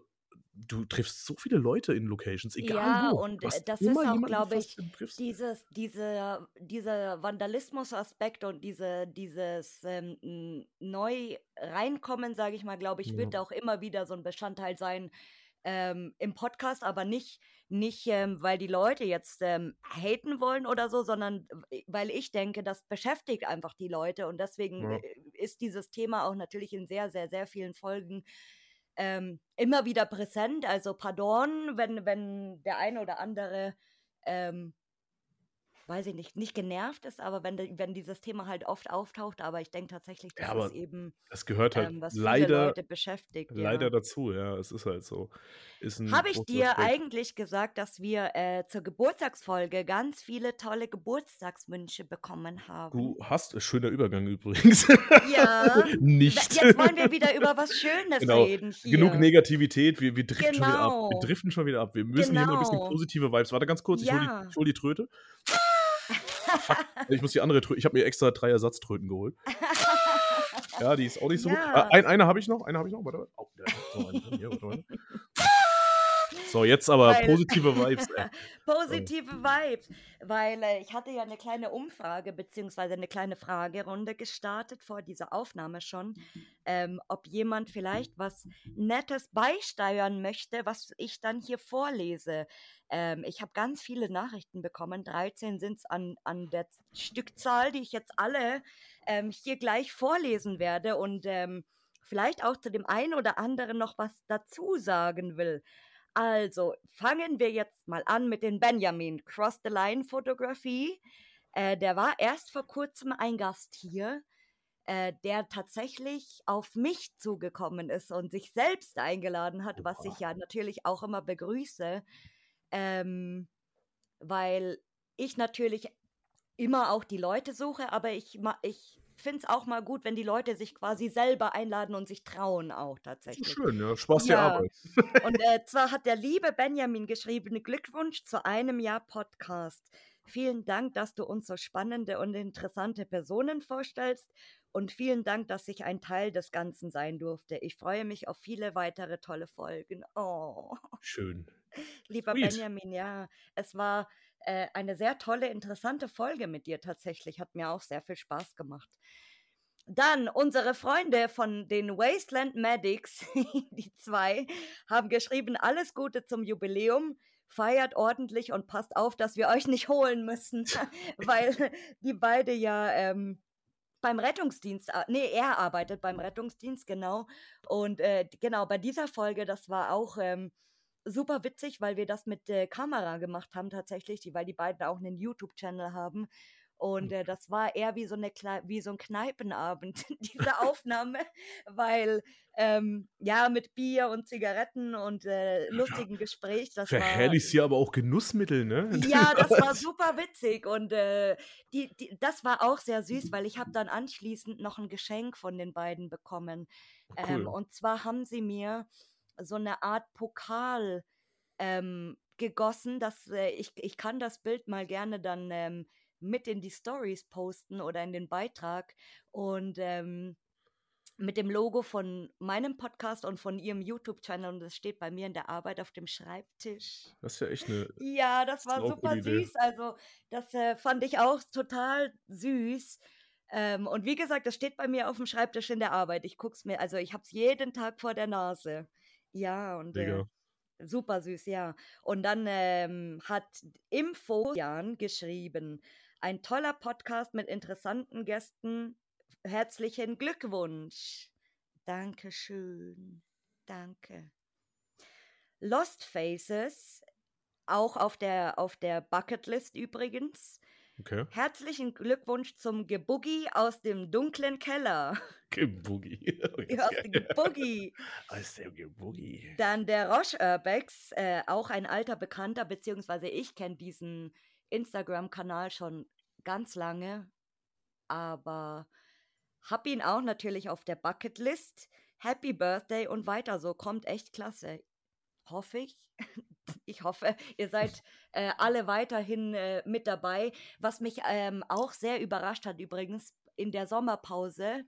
du triffst so viele Leute in Locations, egal Ja, wo. und Du hast äh, das ist auch, glaube ich, dieses, diese, dieser Vandalismus-Aspekt und diese, dieses ähm, neu reinkommen, sage ich mal, glaube ich, Ja. wird auch immer wieder so ein Bestandteil sein ähm, im Podcast, aber nicht, nicht ähm, weil die Leute jetzt ähm, haten wollen oder so, sondern weil ich denke, das beschäftigt einfach die Leute und deswegen Ja. äh, ist dieses Thema auch natürlich in sehr, sehr, sehr vielen Folgen ähm, immer wieder präsent. Also pardon, wenn, wenn der eine oder andere, ähm, weiß ich nicht, nicht genervt ist, aber wenn, de- wenn dieses Thema halt oft auftaucht, aber ich denke tatsächlich, Ja, das aber ist eben, Es gehört halt ähm, was viele leider, Leute beschäftigt. leider Ja. dazu, ja. Es ist halt so. Habe ich dir Aspekt. eigentlich gesagt, dass wir äh, zur Geburtstagsfolge ganz viele tolle Geburtstagswünsche bekommen haben? Du hast, äh, schöner Übergang übrigens. Ja. Nicht. Jetzt wollen wir wieder über was Schönes Genau. reden hier. Genug Negativität, wir, wir driften schon wieder ab. Wir Genau. driften schon wieder ab. Wir müssen hier mal ein bisschen Genau. positive Vibes. Warte ganz kurz, ich hole Ja. die, hol die Tröte. Fuck, ich muss die andere Tröte. Ich habe mir extra drei Ersatztröten geholt. Ja, die ist auch nicht so gut. Ja. Ah, ein, eine habe ich noch, eine habe ich noch. Warte, warte. Oh. Hier, warte, warte. So, jetzt aber Weil- positive Vibes. Positive Vibes, weil äh, ich hatte ja eine kleine Umfrage beziehungsweise eine kleine Fragerunde gestartet vor dieser Aufnahme schon, ähm, ob jemand vielleicht was Nettes beisteuern möchte, was ich dann hier vorlese. Ähm, ich habe ganz viele Nachrichten bekommen, 13 sind es an, an der Stückzahl, die ich jetzt alle ähm, hier gleich vorlesen werde und ähm, vielleicht auch zu dem einen oder anderen noch was dazu sagen will. Also, fangen wir jetzt mal an mit den Benjamin. Cross the Line Fotografie. Äh, der war erst vor kurzem ein Gast hier, äh, der tatsächlich auf mich zugekommen ist und sich selbst eingeladen hat, was ich ja natürlich auch immer begrüße, ähm, weil ich natürlich immer auch die Leute suche, aber ich, ich finde es auch mal gut, wenn die Leute sich quasi selber einladen und sich trauen auch tatsächlich. schön, ja. Spaß der Ja. Arbeit. Und äh, zwar hat der liebe Benjamin geschrieben, Glückwunsch zu einem Jahr Podcast. Vielen Dank, dass du uns so spannende und interessante Personen vorstellst und vielen Dank, dass ich ein Teil des Ganzen sein durfte. Ich freue mich auf viele weitere tolle Folgen. Oh, Schön. lieber Sweet. Benjamin, ja, es war äh, eine sehr tolle, interessante Folge mit dir tatsächlich. Hat mir auch sehr viel Spaß gemacht. Dann unsere Freunde von den Wasteland Medics, die zwei, haben geschrieben, alles Gute zum Jubiläum, feiert ordentlich und passt auf, dass wir euch nicht holen müssen, weil die beide ja ähm, beim Rettungsdienst, ar- nee, er arbeitet beim Rettungsdienst, genau. Und äh, genau, bei dieser Folge, das war auch ähm, super witzig, weil wir das mit äh, Kamera gemacht haben tatsächlich, die, weil die beiden auch einen YouTube-Channel haben. Und äh, das war eher wie so, eine wie so ein Kneipenabend, diese Aufnahme, weil ähm, ja, mit Bier und Zigaretten und äh, lustigen Gespräch, das war. Verherrlichst hier aber auch Genussmittel, ne? Ja, das war super witzig und äh, die, die, das war auch sehr süß, weil ich habe dann anschließend noch ein Geschenk von den beiden bekommen. Ähm, Cool. und zwar haben sie mir so eine Art Pokal ähm, gegossen. Das, äh, ich, ich kann das Bild mal gerne dann ähm, mit in die Stories posten oder in den Beitrag. Und ähm, mit dem Logo von meinem Podcast und von ihrem YouTube-Channel und das steht bei mir in der Arbeit auf dem Schreibtisch. Das ist ja echt eine. Ja, das war super Idee. süß. Also, das äh, fand ich auch total süß. Ähm, und wie gesagt, das steht bei mir auf dem Schreibtisch in der Arbeit. Ich guck's mir, also ich hab's jeden Tag vor der Nase. Ja, und äh, super süß, ja. Und dann ähm, hat Info Jan geschrieben, ein toller Podcast mit interessanten Gästen. Herzlichen Glückwunsch. Dankeschön. Danke. Lost Faces, auch auf der, auf der Bucketlist übrigens. Okay. Herzlichen Glückwunsch zum Geboogie aus dem dunklen Keller. Geboogie. aus dem Geboogie. Aus dem Geboogie. Dann der Roche Urbex, äh, auch ein alter Bekannter, beziehungsweise ich kenne diesen Instagram-Kanal schon ganz lange, aber hab ihn auch natürlich auf der Bucketlist. Happy Birthday und weiter so. Kommt echt klasse. Hoffe ich. Ich hoffe, ihr seid äh, alle weiterhin äh, mit dabei. Was mich ähm, auch sehr überrascht hat übrigens in der Sommerpause,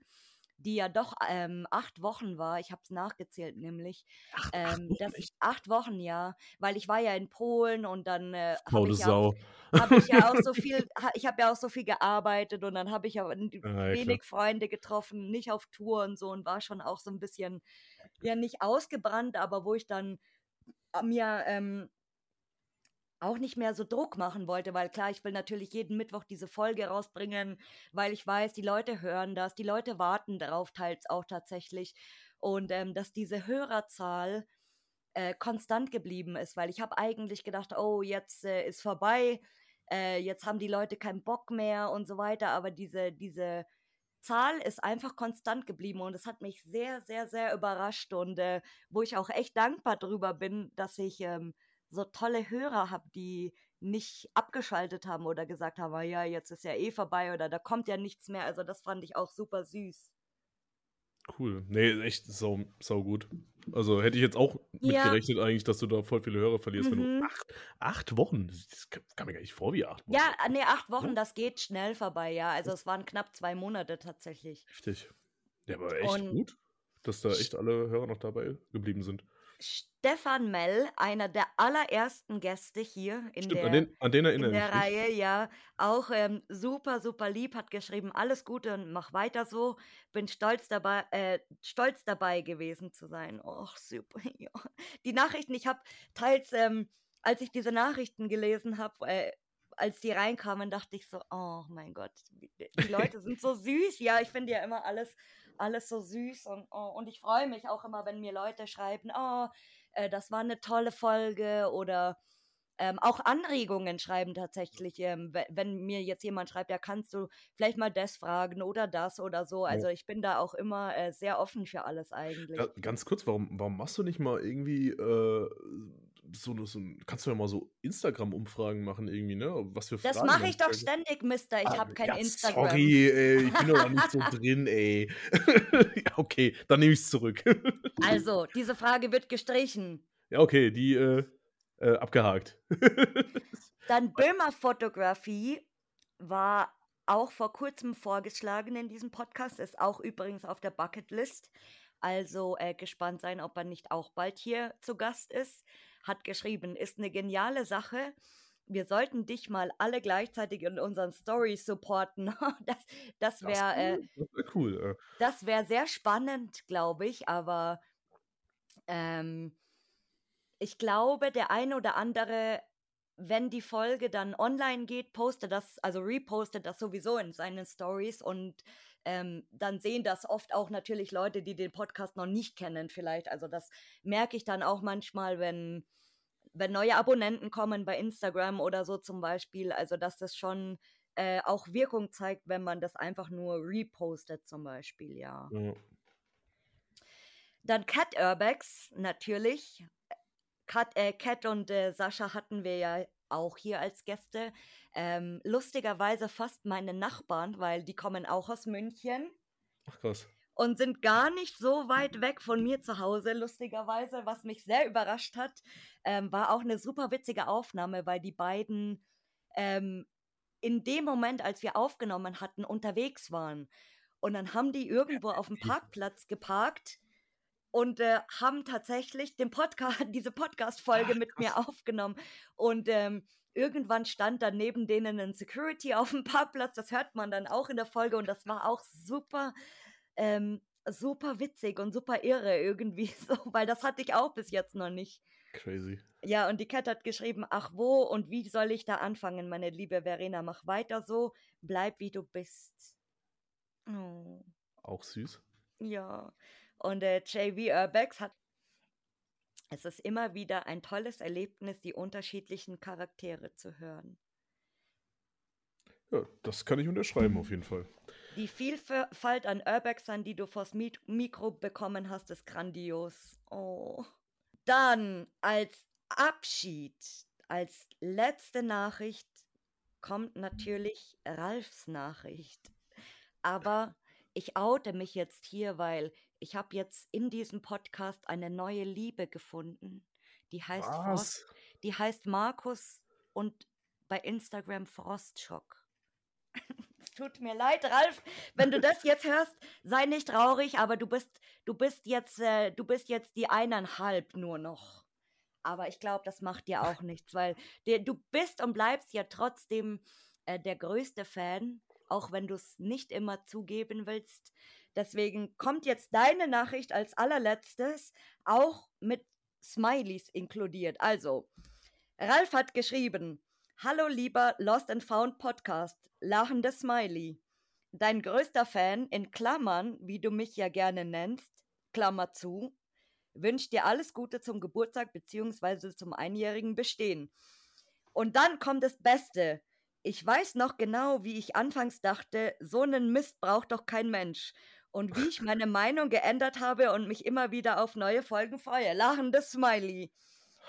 die ja doch ähm, acht Wochen war. Ich habe es nachgezählt, nämlich. Ach, acht Ähm, Wochen, das, echt? acht Wochen, ja. Weil ich war ja in Polen und dann äh, habe ich ja auch habe ich ja auch so viel, ich habe ja auch so viel gearbeitet und dann habe ich ja Ja, ja, klar. wenig Freunde getroffen, nicht auf Tour und so und war schon auch so ein bisschen, ja nicht ausgebrannt, aber wo ich dann mir ähm, auch nicht mehr so Druck machen wollte, weil klar, ich will natürlich jeden Mittwoch diese Folge rausbringen, weil ich weiß, die Leute hören das, die Leute warten darauf teils auch tatsächlich. Und ähm, dass diese Hörerzahl äh, konstant geblieben ist, weil ich habe eigentlich gedacht, oh, jetzt äh, ist vorbei, äh, jetzt haben die Leute keinen Bock mehr und so weiter, aber diese, diese Zahl ist einfach konstant geblieben und es hat mich sehr, sehr, sehr überrascht und äh, wo ich auch echt dankbar drüber bin, dass ich ähm, so tolle Hörer habe, die nicht abgeschaltet haben oder gesagt haben, "Ah ja, jetzt ist ja eh vorbei oder da kommt ja nichts mehr. Also das fand ich auch super süß. Cool. Nee, echt sau, sau gut. Also hätte ich jetzt auch Ja. mitgerechnet eigentlich, dass du da voll viele Hörer verlierst, wenn Mhm. du acht, acht Wochen. Das kam mir gar nicht vor wie acht Wochen. Ja, äh, nee, acht Wochen, Ja? das geht schnell vorbei, ja. Also es waren knapp zwei Monate tatsächlich. Heftig. Ja, aber echt Und- gut, dass da echt alle Hörer noch dabei geblieben sind. Stefan Mell, einer der allerersten Gäste hier in Stimmt, der an den, an den in der. Reihe, ja. Auch ähm, super, super lieb, hat geschrieben, alles Gute und mach weiter so. Bin stolz dabei, äh, stolz dabei gewesen zu sein. Och, super. Ja. Die Nachrichten, ich habe teils, ähm, als ich diese Nachrichten gelesen habe, äh, als die reinkamen, dachte ich so, oh mein Gott, wie- die Leute sind so süß. Ja, ich finde ja immer alles, alles so süß und, oh, und ich freue mich auch immer, wenn mir Leute schreiben, oh, äh, das war eine tolle Folge oder ähm, auch Anregungen schreiben tatsächlich. Ähm, we- wenn mir jetzt jemand schreibt, ja, kannst du vielleicht mal das fragen oder das oder so. Also ich bin da auch immer äh, sehr offen für alles eigentlich. Ja, ganz kurz, warum, warum machst du nicht mal irgendwie äh, so, so kannst du ja mal so Instagram-Umfragen machen irgendwie, ne? Was für Das Fragen mache man ich doch ständig, Mister. Ich Ah, habe kein ja, Instagram. Sorry, ey, ich bin doch da nicht so drin, ey. ja, okay, dann nehme ich es zurück. Also, diese Frage wird gestrichen. ja, okay, die äh, äh, abgehakt. Dann Böhmer Fotografie war auch vor kurzem vorgeschlagen in diesem Podcast, ist auch übrigens auf der Bucketlist. Also äh, gespannt sein, ob er nicht auch bald hier zu Gast ist. Hat geschrieben, ist eine geniale Sache. Wir sollten dich mal alle gleichzeitig in unseren Stories supporten. das das wäre äh, das wär cool. Äh. das wäre sehr spannend, glaube ich, aber ähm, ich glaube, der eine oder andere, wenn die Folge dann online geht, postet das, also repostet das sowieso in seinen Stories und ähm, dann sehen das oft auch natürlich Leute, die den Podcast noch nicht kennen, vielleicht. Also das merke ich dann auch manchmal, wenn, wenn neue Abonnenten kommen bei Instagram oder so zum Beispiel. Also dass das schon äh, auch Wirkung zeigt, wenn man das einfach nur repostet zum Beispiel, ja. Ja. Dann Cat Urbex, natürlich. Cat, äh, Cat und äh, Sascha hatten wir ja auch hier als Gäste. Ähm, lustigerweise fast meine Nachbarn, weil die kommen auch aus München Ach krass. und sind gar nicht so weit weg von mir zu Hause, lustigerweise. Was mich sehr überrascht hat, ähm, war auch eine super witzige Aufnahme, weil die beiden ähm, in dem Moment, als wir aufgenommen hatten, unterwegs waren. Und dann haben die irgendwo auf dem Parkplatz geparkt und äh, haben tatsächlich den Podcast, diese Podcast-Folge Ach, mit mir aufgenommen. Und ähm, irgendwann stand dann neben denen ein Security auf dem Parkplatz. Das hört man dann auch in der Folge und das war auch super, ähm, super witzig und super irre irgendwie so, weil das hatte ich auch bis jetzt noch nicht. Crazy. Ja, und die Kat hat geschrieben, ach wo und wie soll ich da anfangen, meine liebe Verena, mach weiter so, bleib wie du bist. Oh. Auch süß. Ja, und äh, JV Urbex hat. Es ist immer wieder ein tolles Erlebnis, die unterschiedlichen Charaktere zu hören. Ja, das kann ich unterschreiben auf jeden Fall. Die Vielfalt an Urbexern, die du vors Mi Mikro bekommen hast, ist grandios. Oh. Dann als Abschied, als letzte Nachricht kommt natürlich Ralfs Nachricht. Aber ich oute mich jetzt hier, weil ich habe jetzt in diesem Podcast eine neue Liebe gefunden. Die heißt Frost, Was? die heißt Markus und bei Instagram Frostschock. Es tut mir leid, Ralf, wenn du das jetzt hörst, sei nicht traurig, aber du bist, du bist jetzt, äh, du bist jetzt die eineinhalb nur noch. Aber ich glaube, das macht dir auch nichts, weil dir, du bist und bleibst ja trotzdem äh, der größte Fan, auch wenn du es nicht immer zugeben willst. Deswegen kommt jetzt deine Nachricht als allerletztes, auch mit Smileys inkludiert. Also, Ralf hat geschrieben: Hallo lieber Lost and Found Podcast, lachende Smiley. Dein größter Fan, in Klammern, wie du mich ja gerne nennst, Klammer zu, wünscht dir alles Gute zum Geburtstag bzw. zum einjährigen Bestehen. Und dann kommt das Beste. Ich weiß noch genau, wie ich anfangs dachte, so einen Mist braucht doch kein Mensch. Und wie ich meine Meinung geändert habe und mich immer wieder auf neue Folgen freue. Lachendes Smiley.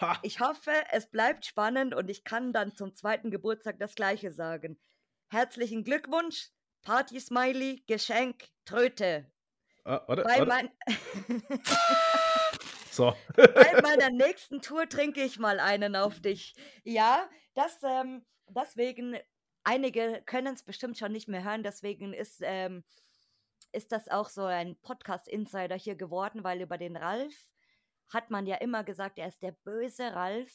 Ha! Ich hoffe, es bleibt spannend und ich kann dann zum zweiten Geburtstag das gleiche sagen. Herzlichen Glückwunsch, Party Smiley, Geschenk, Tröte. Ah, warte, Bei, warte. So. bei meiner nächsten Tour trinke ich mal einen auf dich. Ja, das, ähm, deswegen, einige können es bestimmt schon nicht mehr hören, deswegen ist, ähm, ist das auch so ein Podcast-Insider hier geworden, weil über den Ralf hat man ja immer gesagt, er ist der böse Ralf,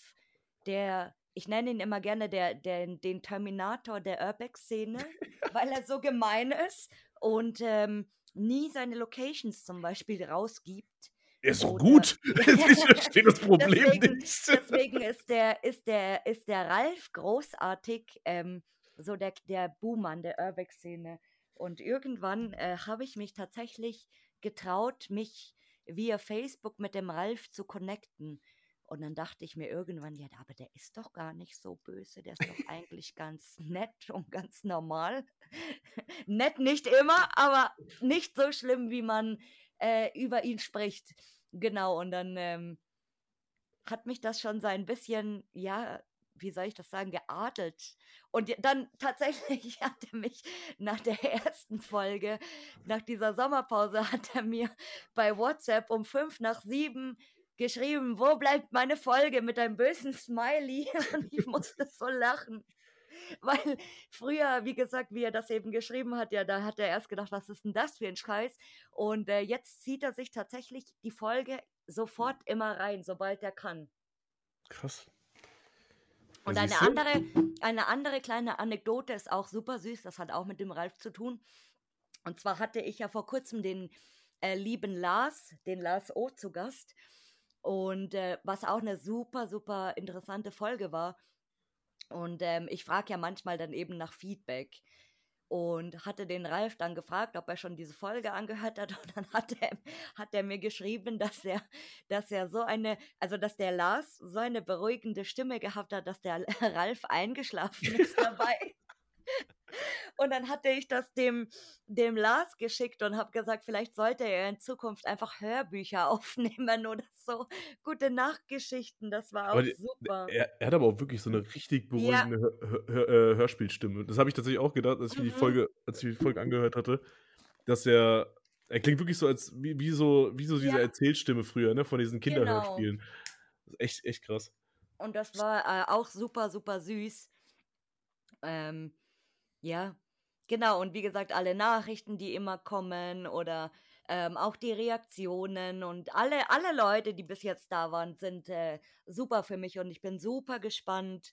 der, ich nenne ihn immer gerne der, der, den Terminator der Urbex-Szene, weil er so gemein ist und ähm, nie seine Locations zum Beispiel rausgibt. Ist doch Oder- gut. Ich verstehe das Problem Deswegen- nicht. Deswegen ist der, ist der, ist der Ralf großartig, ähm, so der, der Buhmann der Urbex-Szene. Und irgendwann äh, habe ich mich tatsächlich getraut, mich via Facebook mit dem Ralf zu connecten. Und dann dachte ich mir irgendwann, ja, aber der ist doch gar nicht so böse, der ist doch eigentlich ganz nett und ganz normal. nett nicht immer, aber nicht so schlimm, wie man äh, über ihn spricht. Genau, und dann ähm, hat mich das schon so ein bisschen, ja, wie soll ich das sagen, geadelt. Und dann tatsächlich hat er mich nach der ersten Folge, nach dieser Sommerpause, hat er mir bei WhatsApp um fünf nach sieben geschrieben, wo bleibt meine Folge mit einem bösen Smiley? Und ich musste so lachen. Weil früher, wie gesagt, wie er das eben geschrieben hat, ja, da hat er erst gedacht, was ist denn das für ein Scheiß? Und äh, jetzt zieht er sich tatsächlich die Folge sofort immer rein, sobald er kann. Krass. Und Ja, eine andere, eine andere kleine Anekdote ist auch super süß, das hat auch mit dem Ralf zu tun. Und zwar hatte ich ja vor kurzem den äh, lieben Lars, den Lars O zu Gast. Und äh, was auch eine super, super interessante Folge war. Und ähm, ich frage ja manchmal dann eben nach Feedback. Und hatte den Ralf dann gefragt, ob er schon diese Folge angehört hat. Und dann hat er, hat er mir geschrieben, dass er, dass er so eine, also dass der Lars so eine beruhigende Stimme gehabt hat, dass der Ralf eingeschlafen ist dabei. Und dann hatte ich das dem, dem Lars geschickt und habe gesagt, vielleicht sollte er in Zukunft einfach Hörbücher aufnehmen oder so. Gute Nachtgeschichten, das war Aber auch die- super. Er, er hat aber auch wirklich so eine richtig Ja. beruhigende Hör, Hör, Hör, äh, Hörspielstimme. Das habe ich tatsächlich auch gedacht, als ich, mir die Mhm. Folge, als ich die Folge angehört hatte, dass er. Er klingt wirklich so, als wie, wie so, wie so diese Ja. Erzählstimme früher, ne? Von diesen Genau. Kinderhörspielen. Das ist echt, echt krass. Und das war äh, auch super, super süß. Ähm, ja, genau. Und wie gesagt, alle Nachrichten, die immer kommen oder ähm, auch die Reaktionen und alle, alle Leute, die bis jetzt da waren, sind äh, super für mich und ich bin super gespannt,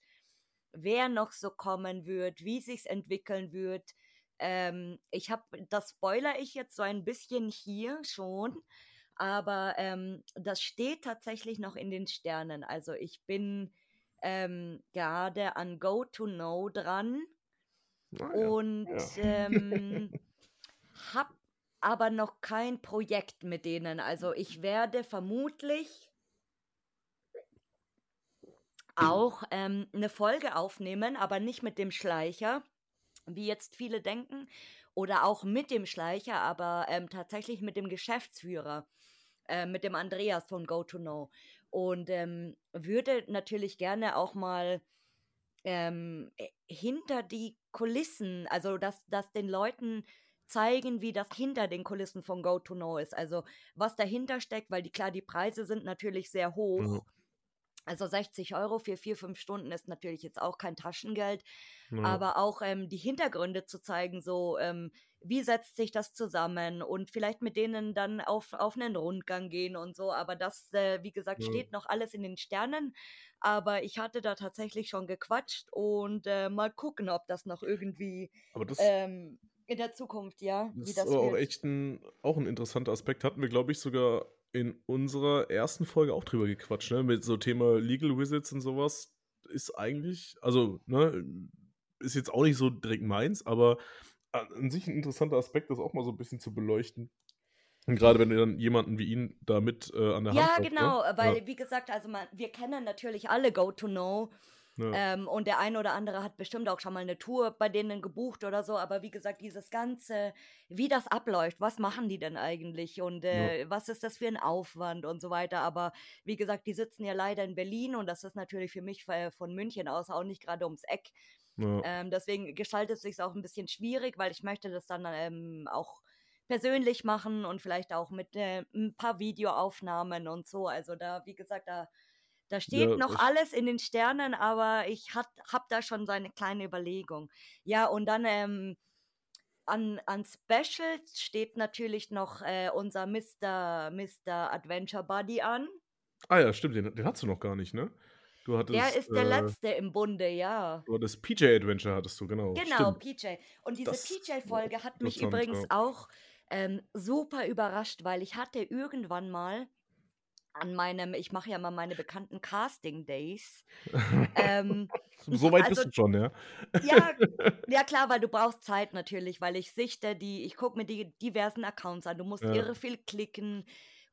wer noch so kommen wird, wie sich's entwickeln wird. Ähm, ich habe, das spoiler ich jetzt so ein bisschen hier schon, aber ähm, das steht tatsächlich noch in den Sternen. Also ich bin ähm, gerade an Go to Know dran ja. und ja. ähm, habe aber noch kein Projekt mit denen. Also ich werde vermutlich auch ähm, eine Folge aufnehmen, aber nicht mit dem Schleicher, wie jetzt viele denken, oder auch mit dem Schleicher, aber ähm, tatsächlich mit dem Geschäftsführer, äh, mit dem Andreas von Go to Know. Und ähm, würde natürlich gerne auch mal ähm, äh, hinter die Kulissen, also dass, dass den Leuten zeigen, wie das hinter den Kulissen von Go to Know ist. Also was dahinter steckt, weil die klar, die Preise sind natürlich sehr hoch. Ja. Also 60 Euro für vier, fünf Stunden ist natürlich jetzt auch kein Taschengeld, Ja. aber auch ähm, die Hintergründe zu zeigen, so ähm, wie setzt sich das zusammen und vielleicht mit denen dann auf, auf einen Rundgang gehen und so. Aber das, äh, wie gesagt, Ja. steht noch alles in den Sternen. Aber ich hatte da tatsächlich schon gequatscht und äh, mal gucken, ob das noch irgendwie das, ähm, in der Zukunft, ja, das wie ist das aber auch echt ein, auch ein interessanter Aspekt. Hatten wir, glaube ich, sogar in unserer ersten Folge auch drüber gequatscht, ne? Mit so Thema Legal Wizards und sowas. Ist eigentlich, also, ne, ist jetzt auch nicht so direkt meins, aber an sich ein interessanter Aspekt, das auch mal so ein bisschen zu beleuchten. Und gerade wenn du dann jemanden wie ihn da mit äh, an der Hand Ja, hast, ne? genau, weil, Ja, wie gesagt, also man, wir kennen natürlich alle Go to Know. ja. Ähm, und der eine oder andere hat bestimmt auch schon mal eine Tour bei denen gebucht oder so. Aber wie gesagt, dieses Ganze, wie das abläuft, was machen die denn eigentlich und äh, was ist das für ein Aufwand und so weiter. Aber wie gesagt, die sitzen ja leider in Berlin und das ist natürlich für mich äh, von München aus auch nicht gerade ums Eck. Ja. Ähm, deswegen gestaltet es sich auch ein bisschen schwierig, weil ich möchte das dann ähm, auch persönlich machen und vielleicht auch mit äh, ein paar Videoaufnahmen und so. Also da, wie gesagt, da, da steht Ja, noch alles in den Sternen, aber ich habe da schon so eine kleine Überlegung. Ja, und dann ähm, an, an Specials steht natürlich noch äh, unser Mr. Mr. Adventure Buddy an. Ah ja, stimmt, den, den hast du noch gar nicht, ne? Du hattest, Der ist der äh, letzte im Bunde, ja. Du hattest PJ Adventure hattest du, genau. Genau, Stimmt. PJ. Und diese PJ-Folge hat mich übrigens ja. auch ähm, super überrascht, weil ich hatte irgendwann mal an meinem, ich mache ja mal meine bekannten Casting-Days. ähm, so weit also- bist du schon, ja? ja, ja klar, weil du brauchst Zeit natürlich, weil ich sichte die, ich gucke mir die diversen Accounts an. Du musst Ja. irre viel klicken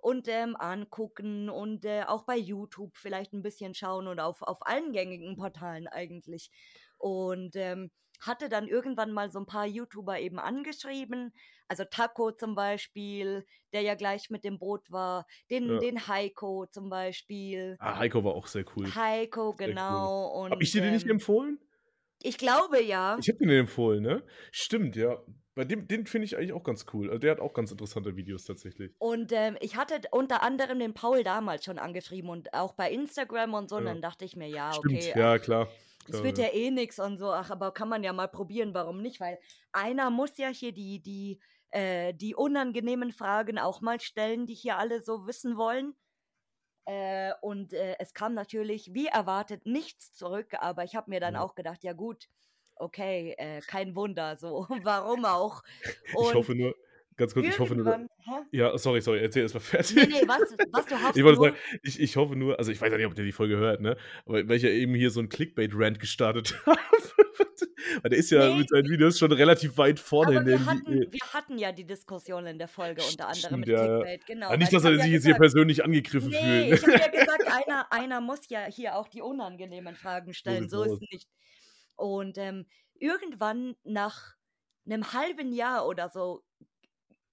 und ähm, angucken und äh, auch bei YouTube vielleicht ein bisschen schauen und auf, auf allen gängigen Portalen eigentlich. Und ähm, hatte dann irgendwann mal so ein paar YouTuber eben angeschrieben. Also Taco zum Beispiel, der ja gleich mit dem Boot war. Den, Ja. den Heiko zum Beispiel. Ah, Heiko war auch sehr cool. Heiko, Sehr cool. genau. Und, Hab ich dir den nicht ähm, empfohlen? Ich glaube ja. Ich hab dir den empfohlen, ne? Stimmt, ja. Bei dem, den finde ich eigentlich auch ganz cool. Also der hat auch ganz interessante Videos tatsächlich. Und ähm, ich hatte unter anderem den Paul damals schon angeschrieben und auch bei Instagram und so. Und Ja. dann dachte ich mir, ja, Stimmt, okay, ja, klar. es wird ja. ja eh nix und so. Ach, aber kann man ja mal probieren, warum nicht? Weil einer muss ja hier die, die, äh, die unangenehmen Fragen auch mal stellen, die hier alle so wissen wollen. Äh, und äh, es kam natürlich, wie erwartet, nichts zurück. Aber ich habe mir dann Ja. auch gedacht, ja gut, okay, äh, kein Wunder, so, warum auch. Ich Und hoffe nur, ganz kurz, ich hoffe nur. Ja, sorry, sorry, erzähl erst mal fertig. Nee, nee, was, was du hoffst Ich wollte nur, sagen, ich, ich hoffe nur, also ich weiß ja nicht, ob der die Folge hört, ne? Aber weil ich ja eben hier so einen Clickbait-Rant gestartet habe. Weil der ist ja Nee. mit seinen Videos schon relativ weit vorne Aber in wir hatten, wir hatten ja die Diskussion in der Folge unter anderem mit ja. Clickbait, genau. Ah, nicht, dass ich er sich ja jetzt hier persönlich angegriffen Nee, fühlt. ich habe ja gesagt, einer, einer muss ja hier auch die unangenehmen Fragen stellen. sieht's So ist es nicht. Und ähm, irgendwann nach einem halben Jahr oder so,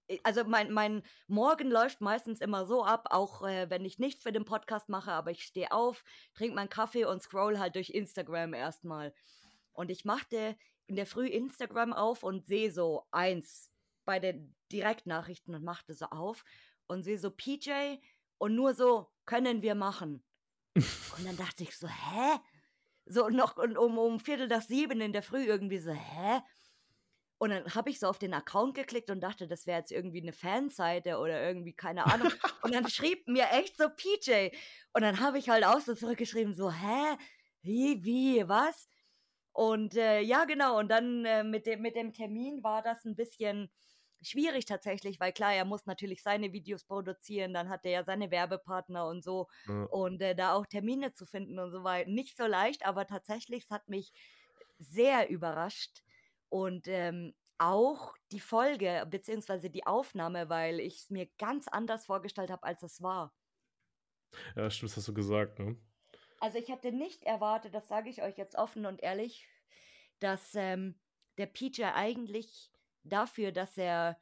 äh, also mein, mein Morgen läuft meistens immer so ab, auch äh, wenn ich nichts für den Podcast mache, aber ich stehe auf, trinke meinen Kaffee und scroll halt durch Instagram erstmal. Und ich machte in der Früh Instagram auf und sehe so eins bei den Direktnachrichten und machte so auf und sehe so PJ und nur so können wir machen. Und dann dachte ich so, hä? So noch und um, um Viertel nach sieben in der Früh irgendwie so, hä? Und dann habe ich so auf den Account geklickt und dachte, das wäre jetzt irgendwie eine Fanseite oder irgendwie, keine Ahnung. Und dann schrieb mir echt so PJ. Und dann habe ich halt auch so zurückgeschrieben, so, hä? Wie, wie, was? Und äh, ja, genau. Und dann äh, mit, dem, mit dem Termin war das ein bisschen schwierig tatsächlich, weil klar, er muss natürlich seine Videos produzieren, dann hat er ja seine Werbepartner und so. Ja. Und äh, da auch Termine zu finden und so weiter. Nicht so leicht, aber tatsächlich, es hat mich sehr überrascht. Und ähm, auch die Folge, beziehungsweise die Aufnahme, weil ich es mir ganz anders vorgestellt habe, als es war. Ja, stimmt, das hast du gesagt, ne? Also ich hätte nicht erwartet, das sage ich euch jetzt offen und ehrlich, dass ähm, der PJ eigentlich dafür, dass er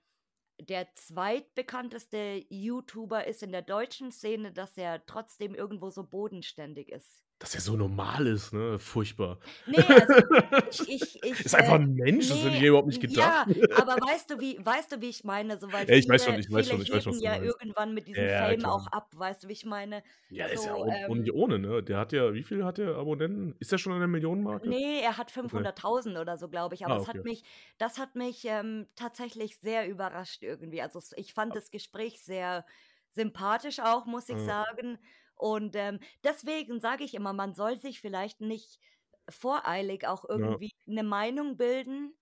der zweitbekannteste YouTuber ist in der deutschen Szene, dass er trotzdem irgendwo so bodenständig ist. Dass er so normal ist, ne? Furchtbar. Nee, also ich, ich, ich ist einfach äh, ein Mensch, das hätte ich nee, überhaupt nicht gedacht. ja, aber weißt du, wie, weißt du, wie ich meine? So, weil Ja, ich weiß schon, viele, ich weiß viele schon, ich weiß schon, was ja meinst. irgendwann mit diesem Ja, Fame klar. auch ab, weißt du, wie ich meine? Ja, ist ja auch, ähm, ohne, ne? Der hat ja, wie viel hat der Abonnenten? Ist der schon an der Millionenmarke? Nee, er hat Okay. 500.000 oder so, glaube ich. Aber Ah, okay. hat mich, das hat mich ähm, tatsächlich sehr überrascht irgendwie. Also ich fand das Gespräch sehr sympathisch auch, muss ich Ja. sagen. Und ähm, deswegen sage ich immer, man soll sich vielleicht nicht voreilig auch Ja, irgendwie eine Meinung bilden.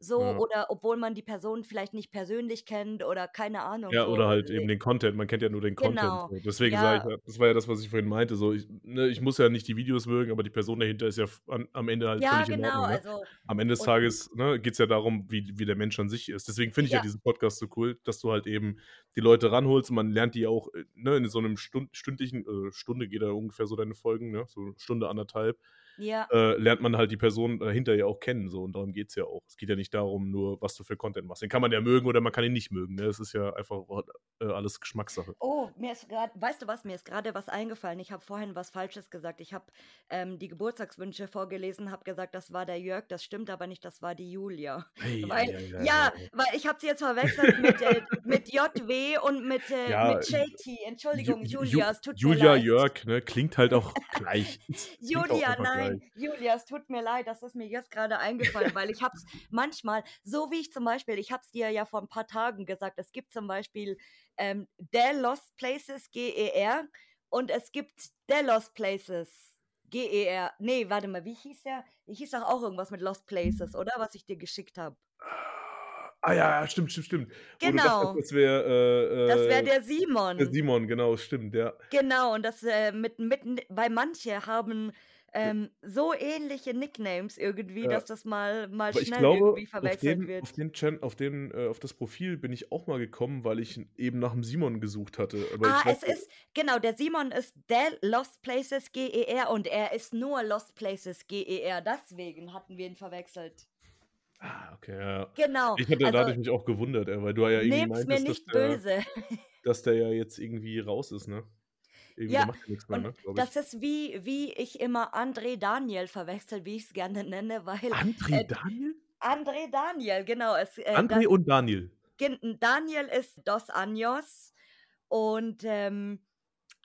So, ja. oder obwohl man die Person vielleicht nicht persönlich kennt oder keine Ahnung, Ja, so. oder halt eben den Content. Man kennt ja nur den Content. Genau. So. Deswegen sage Ja, ich, ja, das war ja das, was ich vorhin meinte. So, ich, ne, ich muss ja nicht die Videos mögen, aber die Person dahinter ist ja an, am Ende halt ja, völlig in genau. Ordnung. Ne? Also, Am Ende des Tages ne, geht es ja darum, wie, wie der Mensch an sich ist. Deswegen finde ich ja ja, diesen Podcast so cool, dass du halt eben die Leute ranholst und man lernt die auch äh, ne, in so einem Stund, stündlichen, äh, Stunde geht da ungefähr so deine Folgen, ne? so Stunde, anderthalb, ja. äh, lernt man halt die Person dahinter ja auch kennen. So, und darum geht es ja auch. Es geht ja nicht darum, nur was du für Content machst. Den kann man ja mögen oder man kann ihn nicht mögen. Ne? Das ist ja einfach äh, alles Geschmackssache. Oh, mir ist gerade, weißt du was, mir ist gerade was eingefallen. Ich habe vorhin was Falsches gesagt. Ich habe ähm, die Geburtstagswünsche vorgelesen, habe gesagt, das war der Jörg, das stimmt aber nicht, das war die Julia. Hey, ja, Weil, ja, ja, ja, weil ich habe sie jetzt verwechselt mit, äh, mit JW und mit, äh, Ja, mit JT. Ju, Entschuldigung, Ju, Julia, es tut mir Julia. Jörg, ne, klingt halt auch gleich. Es klingt auch Julia, einfach nein. Julia, es tut mir leid, das ist mir jetzt gerade eingefallen, weil ich hab's manchmal, so wie ich zum Beispiel, ich hab's dir ja vor ein paar Tagen gesagt, es gibt zum Beispiel ähm, der Lost Places GER und es gibt der Lost Places GER. Nee, warte mal, wie hieß der? Ich hieß doch auch irgendwas mit Lost Places, oder? Was ich dir geschickt habe. Ah ja, stimmt, stimmt, stimmt. Du dachtest, Genau, das wäre äh, äh, der der Simon. Simon, genau, stimmt, ja. Genau, und das äh, mit, mit, weil manche haben ähm, so ähnliche Nicknames irgendwie, Ja. dass das mal, mal Aber schnell glaube, irgendwie auf verwechselt den, wird. auf den Chan auf den, äh, auf das Profil bin ich auch mal gekommen, weil ich eben nach dem Simon gesucht hatte. Aber Ah, es ist, genau, der Simon ist der Lost Places GER und er ist nur Lost Places GER. Deswegen hatten wir ihn verwechselt. Ah, okay, ja. Genau, Ich hatte also ich mich auch gewundert, weil du ja irgendwie nehmt's mir meintest, dass nicht der, böse. dass der ja jetzt irgendwie raus ist, ne? Irgendwie, Ja, macht ja nichts mehr, ne, das ist wie, wie ich immer André Daniel verwechsel, wie ich es gerne nenne, weil André äh, Daniel? André Daniel, genau, es, äh, André das, und Daniel. Daniel ist Dos Anjos und ähm,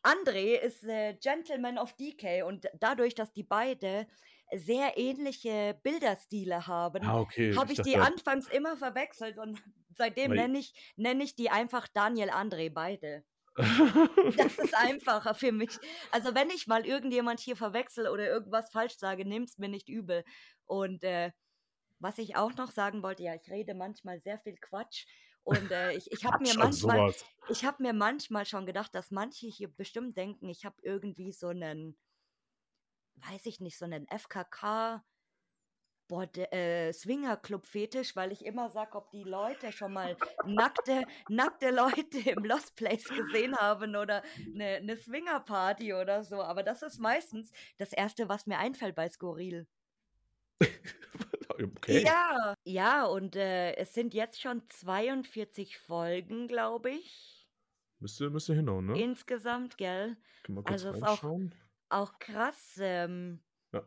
André ist äh, Gentleman of Decay und dadurch, dass die beide sehr ähnliche Bilderstile haben, Ah, okay. habe Ich ich die dachte, anfangs immer verwechselt und seitdem nenne ich, nenne ich die einfach Daniel André beide. Das ist einfacher für mich. Also wenn ich mal irgendjemand hier verwechsel oder irgendwas falsch sage, nimm's mir nicht übel. Und äh, was ich auch noch sagen wollte, ja, ich rede manchmal sehr viel Quatsch. Und äh, ich, ich habe mir manchmal, sowas. ich habe mir manchmal schon gedacht, dass manche hier bestimmt denken, ich habe irgendwie so einen, weiß ich nicht, so einen FKK Bord äh, Swingerclub-Fetisch, weil ich immer sage, ob die Leute schon mal nackte, nackte Leute im Lost Place gesehen haben oder eine, eine Swingerparty oder so. Aber das ist meistens das Erste, was mir einfällt bei Skurril. Okay. Ja, ja, und äh, es sind jetzt schon 42 Folgen, glaube ich, Müsste, müsste hinhauen, ne? insgesamt, gell? Können wir kurz Also ist auch, auch krass. Ähm, Ja.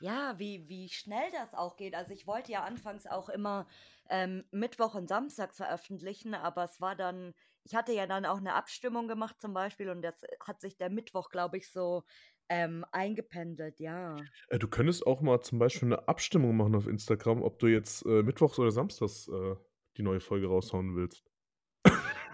Ja, wie, wie schnell das auch geht. Also ich wollte ja anfangs auch immer ähm, Mittwoch und Samstag veröffentlichen, aber es war dann, ich hatte ja dann auch eine Abstimmung gemacht zum Beispiel und das hat sich der Mittwoch, glaube ich, so ähm, eingependelt, ja. Äh, du könntest auch mal zum Beispiel eine Abstimmung machen auf Instagram, ob du jetzt äh, Mittwochs oder Samstags äh, die neue Folge raushauen willst.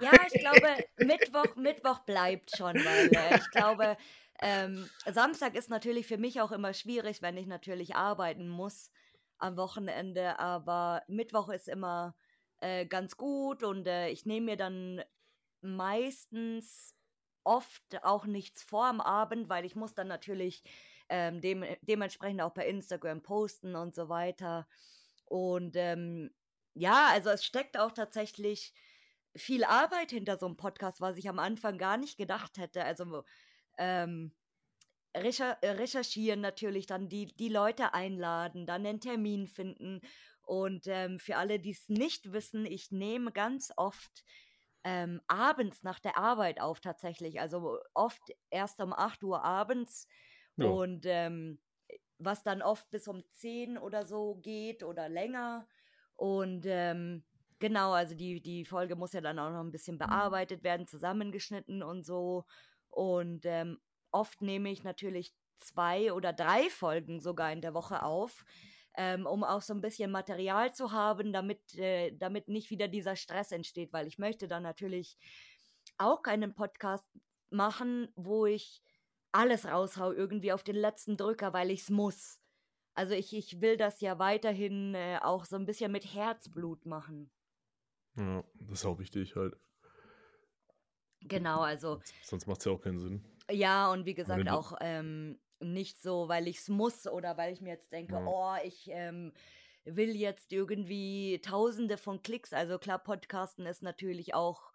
Ja, ich glaube, Mittwoch, Mittwoch bleibt schon, weil äh, ich glaube, ähm, Samstag ist natürlich für mich auch immer schwierig, wenn ich natürlich arbeiten muss am Wochenende, aber Mittwoch ist immer äh, ganz gut und äh, ich nehme mir dann meistens oft auch nichts vor am Abend, weil ich muss dann natürlich ähm, dem, dementsprechend auch bei Instagram posten und so weiter. Und ähm, ja, also es steckt auch tatsächlich viel Arbeit hinter so einem Podcast, was ich am Anfang gar nicht gedacht hätte. Also ähm, recher äh, recherchieren natürlich, dann die, die Leute einladen, dann einen Termin finden. Und ähm, für alle, die es nicht wissen, ich nehme ganz oft ähm, abends nach der Arbeit auf tatsächlich. Also oft erst um 8 Uhr abends. Ja. Und ähm, was dann oft bis um 10 oder so geht oder länger. Und ähm, genau, also die, die Folge muss ja dann auch noch ein bisschen bearbeitet werden, zusammengeschnitten und so. Und ähm, oft nehme ich natürlich zwei oder drei Folgen sogar in der Woche auf, ähm, um auch so ein bisschen Material zu haben, damit, äh, damit nicht wieder dieser Stress entsteht, weil ich möchte dann natürlich auch keinen Podcast machen, wo ich alles raushau, irgendwie auf den letzten Drücker, weil ich es muss. Also ich, ich will das ja weiterhin äh, auch so ein bisschen mit Herzblut machen. Ja, das ist auch wichtig halt. Genau, also Sonst macht es ja auch keinen Sinn. ja, und wie gesagt, auch ähm, nicht so, weil ich es muss oder weil ich mir jetzt denke, Ja. oh, ich ähm, will jetzt irgendwie tausende von Klicks. Also klar, Podcasten ist natürlich auch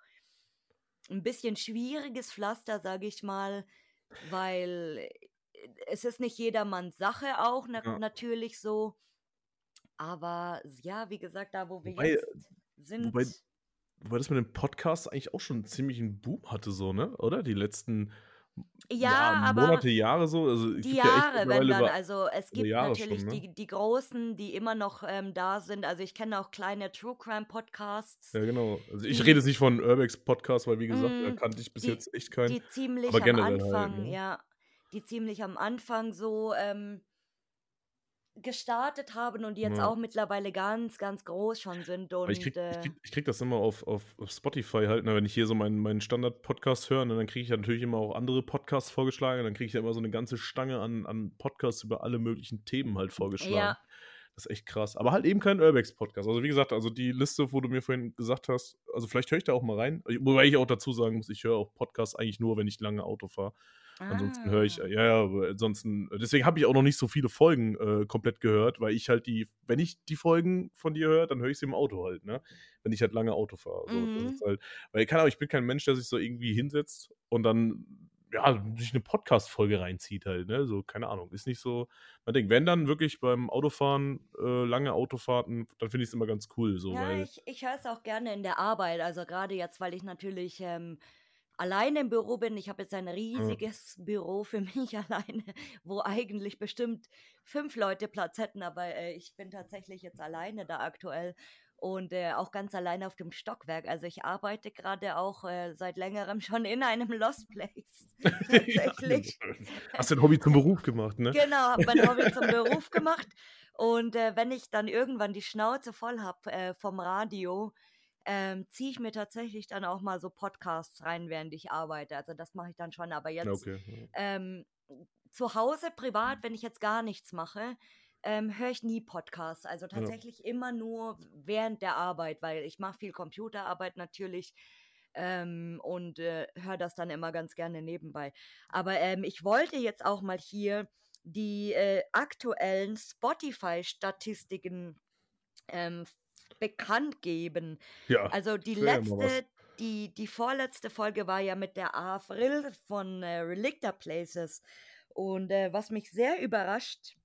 ein bisschen schwieriges Pflaster, sage ich mal, weil äh, es ist nicht jedermanns Sache auch na Ja. natürlich so. Aber ja, wie gesagt, da wo wir Wobei- jetzt sind. wobei- Wobei das mit dem Podcast eigentlich auch schon einen ziemlichen Boom hatte, so, ne? Oder? Die letzten ja, aber Monate, Jahre so. Also, die gibt ja echt Jahre, wenn dann, also es gibt Jahre natürlich schon, ne? die, die Großen, die immer noch ähm, da sind. Also ich kenne auch kleine True Crime Podcasts, Ja, genau. Also ich die- rede jetzt nicht von Urbex Podcast, weil wie gesagt, da Mm, kannte ich bis die- jetzt echt keinen. die ziemlich aber am halt, Anfang, ne? ja, die ziemlich am Anfang so ähm, gestartet haben und jetzt Ja. auch mittlerweile ganz, ganz groß schon sind. Und ich krieg, äh, ich, krieg, ich krieg das immer auf, auf, auf Spotify halt, ne, wenn ich hier so meinen, meinen Standard-Podcast höre, ne, dann kriege ich natürlich immer auch andere Podcasts vorgeschlagen, dann kriege ich ja immer so eine ganze Stange an, an Podcasts über alle möglichen Themen halt vorgeschlagen. ja, Das ist echt krass. Aber halt eben kein Urbex-Podcast. Also wie gesagt, also die Liste, wo du mir vorhin gesagt hast, also vielleicht höre ich da auch mal rein. Wobei ich auch dazu sagen muss, ich höre auch Podcasts eigentlich nur, wenn ich lange Auto fahre. Ansonsten höre ich, Ah. ja, ja, aber ansonsten, deswegen habe ich auch noch nicht so viele Folgen äh, komplett gehört, weil ich halt die, wenn ich die Folgen von dir höre, dann höre ich sie im Auto halt, ne? Wenn ich halt lange Auto fahre. So, Mhm. halt, weil, keine Ahnung, ich bin kein Mensch, der sich so irgendwie hinsetzt und dann, ja, sich eine Podcast-Folge reinzieht halt, ne? So, keine Ahnung, ist nicht so, man denkt, wenn dann wirklich beim Autofahren, äh, lange Autofahrten, dann finde ich es immer ganz cool, so, Ja, weil, ich, ich höre es auch gerne in der Arbeit. Also gerade jetzt, weil ich natürlich ähm, alleine im Büro bin. Ich habe jetzt ein riesiges Büro für mich alleine, wo eigentlich bestimmt fünf Leute Platz hätten, aber äh, ich bin tatsächlich jetzt alleine da aktuell und äh, auch ganz alleine auf dem Stockwerk. Also ich arbeite gerade auch äh, seit längerem schon in einem Lost Place. Tatsächlich. Hast dein Hobby zum Beruf gemacht, ne? Genau, habe mein Hobby zum Beruf gemacht. Und äh, wenn ich dann irgendwann die Schnauze voll habe äh, vom Radio, ähm, ziehe ich mir tatsächlich dann auch mal so Podcasts rein, während ich arbeite. Also das mache ich dann schon. Aber jetzt Ja, okay. ja. ähm, zu Hause privat, wenn ich jetzt gar nichts mache, ähm, höre ich nie Podcasts. Also tatsächlich immer nur während der Arbeit, weil ich mache viel Computerarbeit natürlich ähm, und äh, höre das dann immer ganz gerne nebenbei. Aber ähm, ich wollte jetzt auch mal hier die äh, aktuellen Spotify-Statistiken ähm, bekannt geben. Ja, Also die letzte, die, die vorletzte Folge war ja mit der Avril von äh, Relicta Places. Und äh, was mich sehr überrascht,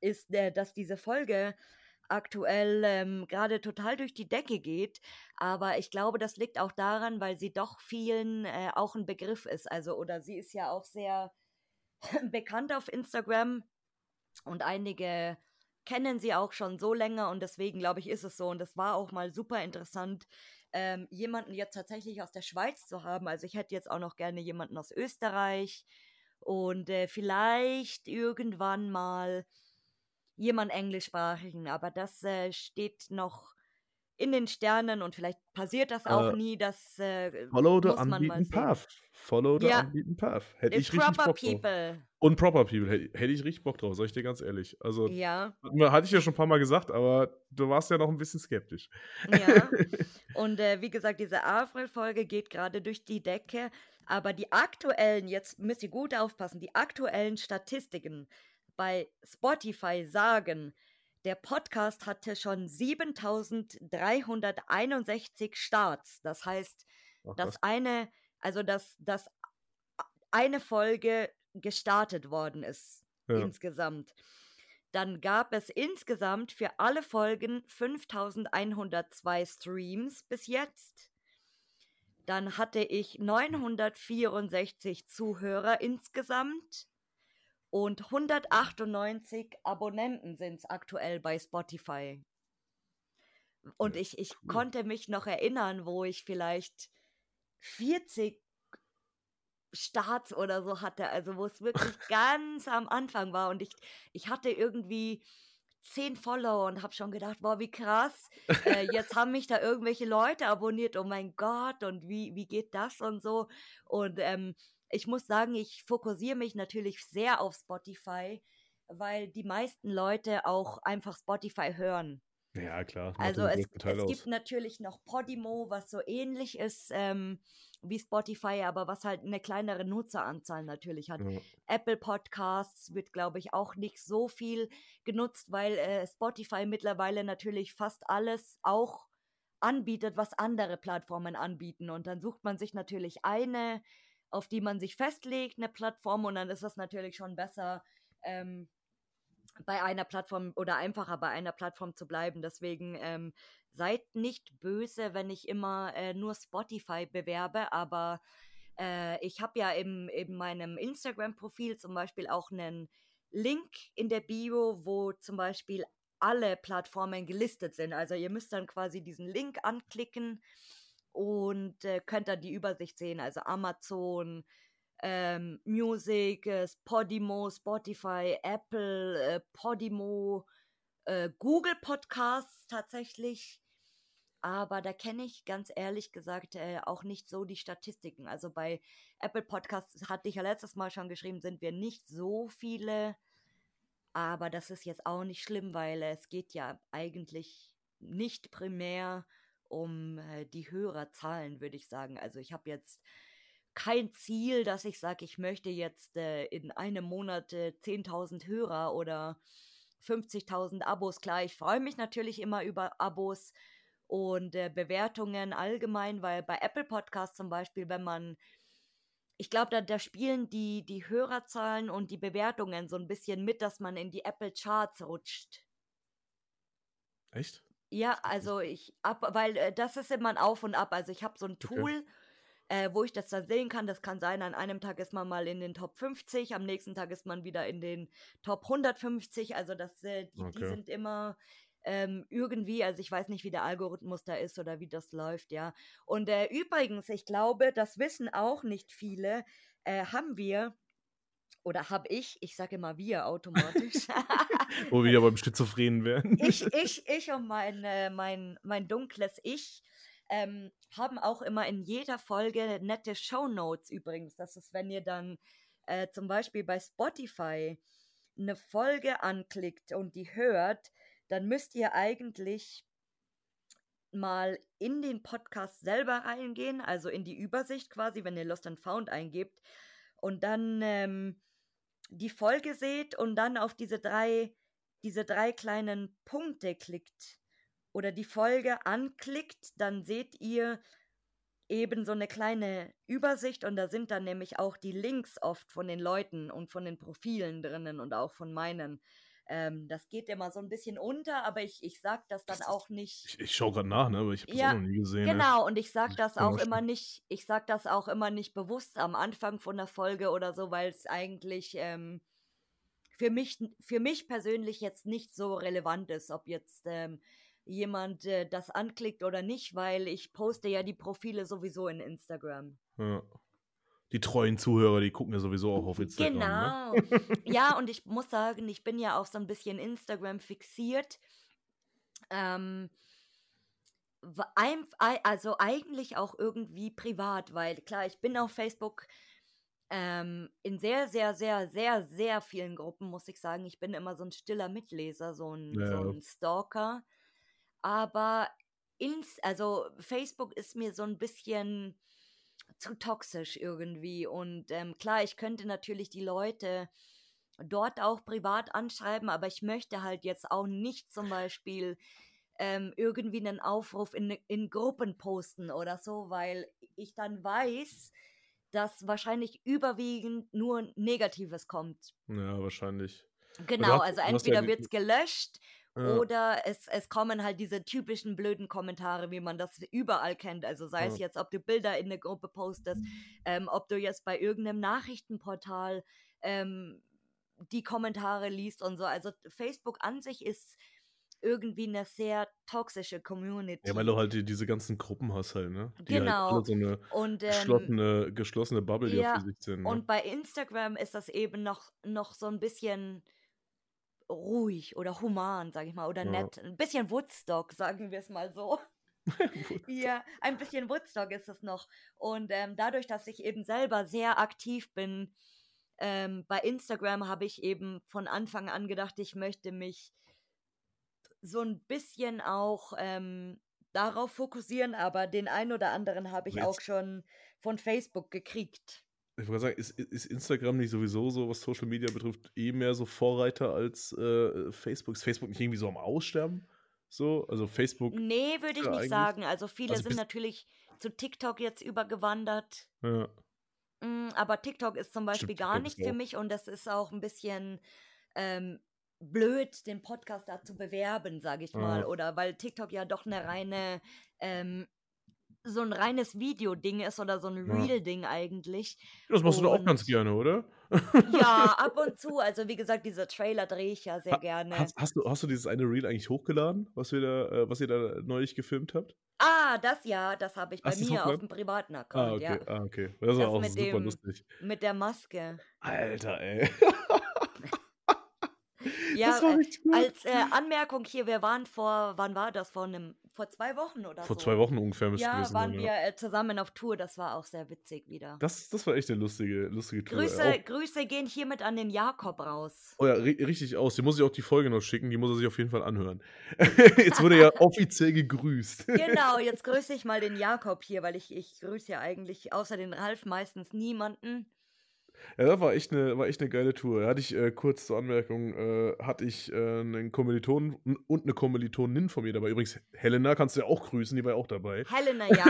ist, äh, dass diese Folge aktuell ähm, gerade total durch die Decke geht. Aber ich glaube, das liegt auch daran, weil sie doch vielen äh, auch ein Begriff ist. Also, oder sie ist ja auch sehr bekannt auf Instagram und einige kennen sie auch schon so länger und deswegen glaube ich, ist es so. Und es war auch mal super interessant, ähm, jemanden jetzt tatsächlich aus der Schweiz zu haben. Also ich hätte jetzt auch noch gerne jemanden aus Österreich und äh, vielleicht irgendwann mal jemand englischsprachigen, aber das äh, steht noch in den Sternen und vielleicht passiert das auch Äh, nie. Das äh, Follow the muss man mal unbeaten path. Follow the Ja. unbeaten path. Hätte ich richtig Bock drauf. people. Und Proper People. Hätte, hätte ich richtig Bock drauf, sag ich dir ganz ehrlich. Also, Ja, hatte ich ja schon ein paar Mal gesagt, aber du warst ja noch ein bisschen skeptisch. ja. Und äh, wie gesagt, diese Avril-Folge geht gerade durch die Decke. Aber die aktuellen, jetzt müsst ihr gut aufpassen, die aktuellen Statistiken bei Spotify sagen, der Podcast hatte schon 7361 Starts. Das heißt, Ach, dass eine, also dass, dass eine Folge gestartet worden ist Ja. insgesamt. Dann gab es insgesamt für alle Folgen 5102 Streams bis jetzt. Dann hatte ich 964 Zuhörer insgesamt. Und 198 Abonnenten sind es aktuell bei Spotify. Und ich, ich cool. konnte mich noch erinnern, wo ich vielleicht 40 Starts oder so hatte, also wo es wirklich ganz am Anfang war und ich, ich hatte irgendwie 10 Follower und habe schon gedacht, boah, wie krass, äh, jetzt haben mich da irgendwelche Leute abonniert, oh mein Gott, und wie, wie geht das und so. Und ähm, ich muss sagen, ich fokussiere mich natürlich sehr auf Spotify, weil die meisten Leute auch einfach Spotify hören. Ja, klar. Also es, es gibt natürlich noch Podimo, was so ähnlich ist ähm, wie Spotify, aber was halt eine kleinere Nutzeranzahl natürlich hat. Ja. Apple Podcasts wird, glaube ich, auch nicht so viel genutzt, weil äh, Spotify mittlerweile natürlich fast alles auch anbietet, was andere Plattformen anbieten. Und dann sucht man sich natürlich eine, auf die man sich festlegt, eine Plattform, und dann ist es natürlich schon besser, ähm, bei einer Plattform oder einfacher bei einer Plattform zu bleiben. Deswegen ähm, seid nicht böse, wenn ich immer äh, nur Spotify bewerbe, aber äh, ich habe ja im, in meinem Instagram-Profil zum Beispiel auch einen Link in der Bio, wo zum Beispiel alle Plattformen gelistet sind. Also ihr müsst dann quasi diesen Link anklicken und äh, könnt dann die Übersicht sehen. Also Amazon, ähm, Music, äh, Podimo, Spotify, Apple, äh, Podimo, äh, Google Podcasts tatsächlich. Aber da kenne ich ganz ehrlich gesagt äh, auch nicht so die Statistiken. Also bei Apple Podcasts hatte ich ja letztes Mal schon geschrieben, sind wir nicht so viele. Aber das ist jetzt auch nicht schlimm, weil es geht ja eigentlich nicht primär um äh, die Hörerzahlen, würde ich sagen. Also ich habe jetzt kein Ziel, dass ich sage, ich möchte jetzt äh, in einem Monat äh, 10.000 Hörer oder 50.000 Abos. Klar, ich freue mich natürlich immer über Abos und äh, Bewertungen allgemein, weil bei Apple Podcasts zum Beispiel, wenn man, ich glaube, da, da spielen die, die Hörerzahlen und die Bewertungen so ein bisschen mit, dass man in die Apple Charts rutscht. Echt? Ja, also ich ab, weil äh, das ist immer ein Auf und Ab. Also ich habe so ein Okay. Tool, äh, wo ich das dann sehen kann. Das kann sein, an einem Tag ist man mal in den Top 50, am nächsten Tag ist man wieder in den Top 150. Also das, äh, die, die Okay. sind immer ähm, irgendwie, also ich weiß nicht, wie der Algorithmus da ist oder wie das läuft, ja. Und äh, übrigens, ich glaube, das wissen auch nicht viele, äh, haben wir, oder habe ich, ich sage immer wir automatisch. Wo wir wieder beim Schizophrenen wären. ich, ich, ich und mein, äh, mein, mein dunkles Ich ähm, haben auch immer in jeder Folge nette Shownotes übrigens. Das ist, wenn ihr dann äh, zum Beispiel bei Spotify eine Folge anklickt und die hört, dann müsst ihr eigentlich mal in den Podcast selber reingehen, also in die Übersicht quasi, wenn ihr Lost and Found eingebt und dann ähm, die Folge seht und dann auf diese drei, diese drei kleinen Punkte klickt oder die Folge anklickt, dann seht ihr eben so eine kleine Übersicht und da sind dann nämlich auch die Links oft von den Leuten und von den Profilen drinnen und auch von meinen. Ähm, das geht immer so ein bisschen unter, aber ich, ich sag das dann Das- auch nicht. Ich, ich schaue gerade nach, ne? aber ich habe das Ja, auch noch nie gesehen. ne? Genau, und ich sag Das das auch immer nicht, ich sag das auch immer nicht bewusst am Anfang von der Folge oder so, weil es eigentlich ähm, für mich, für mich persönlich jetzt nicht so relevant ist, ob jetzt ähm, jemand äh, das anklickt oder nicht, weil ich poste ja die Profile sowieso in Instagram. Ja. Die treuen Zuhörer, die gucken ja sowieso auch auf Instagram. Ne? Genau. ja, und ich muss sagen, ich bin ja auch so ein bisschen Instagram fixiert. Ähm, also eigentlich auch irgendwie privat, weil klar, ich bin auf Facebook ähm, in sehr, sehr, sehr, sehr, sehr vielen Gruppen, muss ich sagen. Ich bin immer so ein stiller Mitleser, so ein, so Ja. ein Stalker. Aber ins, also Facebook ist mir so ein bisschen zu toxisch irgendwie. Und ähm, klar, ich könnte natürlich die Leute dort auch privat anschreiben, aber ich möchte halt jetzt auch nicht zum Beispiel ähm, irgendwie einen Aufruf in, in Gruppen posten oder so, weil ich dann weiß, dass wahrscheinlich überwiegend nur Negatives kommt. Ja, wahrscheinlich. Genau, also ja entweder wird es gelöscht Ja. oder es, es kommen halt diese typischen blöden Kommentare, wie man das überall kennt. Also sei es Ja. jetzt, ob du Bilder in eine Gruppe postest, ähm, ob du jetzt bei irgendeinem Nachrichtenportal ähm, die Kommentare liest und so. Also Facebook an sich ist irgendwie eine sehr toxische Community. Ja, weil du halt die, diese ganzen Gruppen hast halt, ne? Die Genau. halt so eine und ähm, geschlossene, geschlossene Bubble ja ja, für sich sind. Ne? und bei Instagram ist das eben noch, noch so ein bisschen ruhig oder human, sag ich mal, oder Ja. nett. Ein bisschen Woodstock, sagen wir es mal so. Ja, ein bisschen Woodstock ist es noch. Und ähm, dadurch, dass ich eben selber sehr aktiv bin, ähm, bei Instagram habe ich eben von Anfang an gedacht, ich möchte mich so ein bisschen auch ähm, darauf fokussieren, aber den einen oder anderen habe ich Aber auch jetzt- schon von Facebook gekriegt. Ich wollte sagen, ist, ist Instagram nicht sowieso so, was Social Media betrifft, eh mehr so Vorreiter als äh, Facebook? Ist Facebook nicht irgendwie so am Aussterben? So, also Facebook, Nee, würde ich nicht sagen. Also viele also sind natürlich zu TikTok jetzt übergewandert. ja, Mm, Aber TikTok ist zum Beispiel Stimmt, gar ist für auch- mich und das ist auch ein bisschen ähm, blöd, den Podcast da zu bewerben, sage ich mal. Ja. Oder weil TikTok ja doch eine reine, ähm, so ein reines Video-Ding ist oder so ein Ja. Real-Ding eigentlich. das machst du doch auch ganz Und- gerne, oder? Ja, ab und zu. Also wie gesagt, diese Trailer drehe ich ja sehr Ha- gerne. Hast, hast, du, hast du dieses eine Reel eigentlich hochgeladen, was, wir da, äh, was ihr da neulich gefilmt habt? Ah, das ja, das habe ich bei Hast du's mir auf dem privaten Ah, Account, okay, ja. ah, okay. Das war Das auch mit super dem- lustig. Mit der Maske. Alter, ey. Ja, das war äh, als äh, Anmerkung hier, wir waren vor, wann war das? Vor einem, vor zwei Wochen oder Vor so. zwei Wochen ungefähr müsste Ja, gewesen waren sein. wir Ja. äh, zusammen auf Tour, das war auch sehr witzig wieder. Das, das war echt eine lustige, lustige Tour. Grüße, Auch, Grüße gehen hiermit an den Jakob raus. oh ja, ri richtig aus. Die muss ich auch die Folge noch schicken, die muss er sich auf jeden Fall anhören. Jetzt wurde er ja offiziell gegrüßt. Genau, jetzt grüße ich mal den Jakob hier, weil ich, ich grüße ja eigentlich außer den Ralf meistens niemanden. Ja, das war echt eine, war echt eine geile Tour. Da hatte ich äh, kurz zur Anmerkung, äh, hatte ich äh, einen Kommiliton und eine Kommilitonin von mir dabei. Übrigens, Helena kannst du ja auch grüßen, die war ja auch dabei. Helena, ja.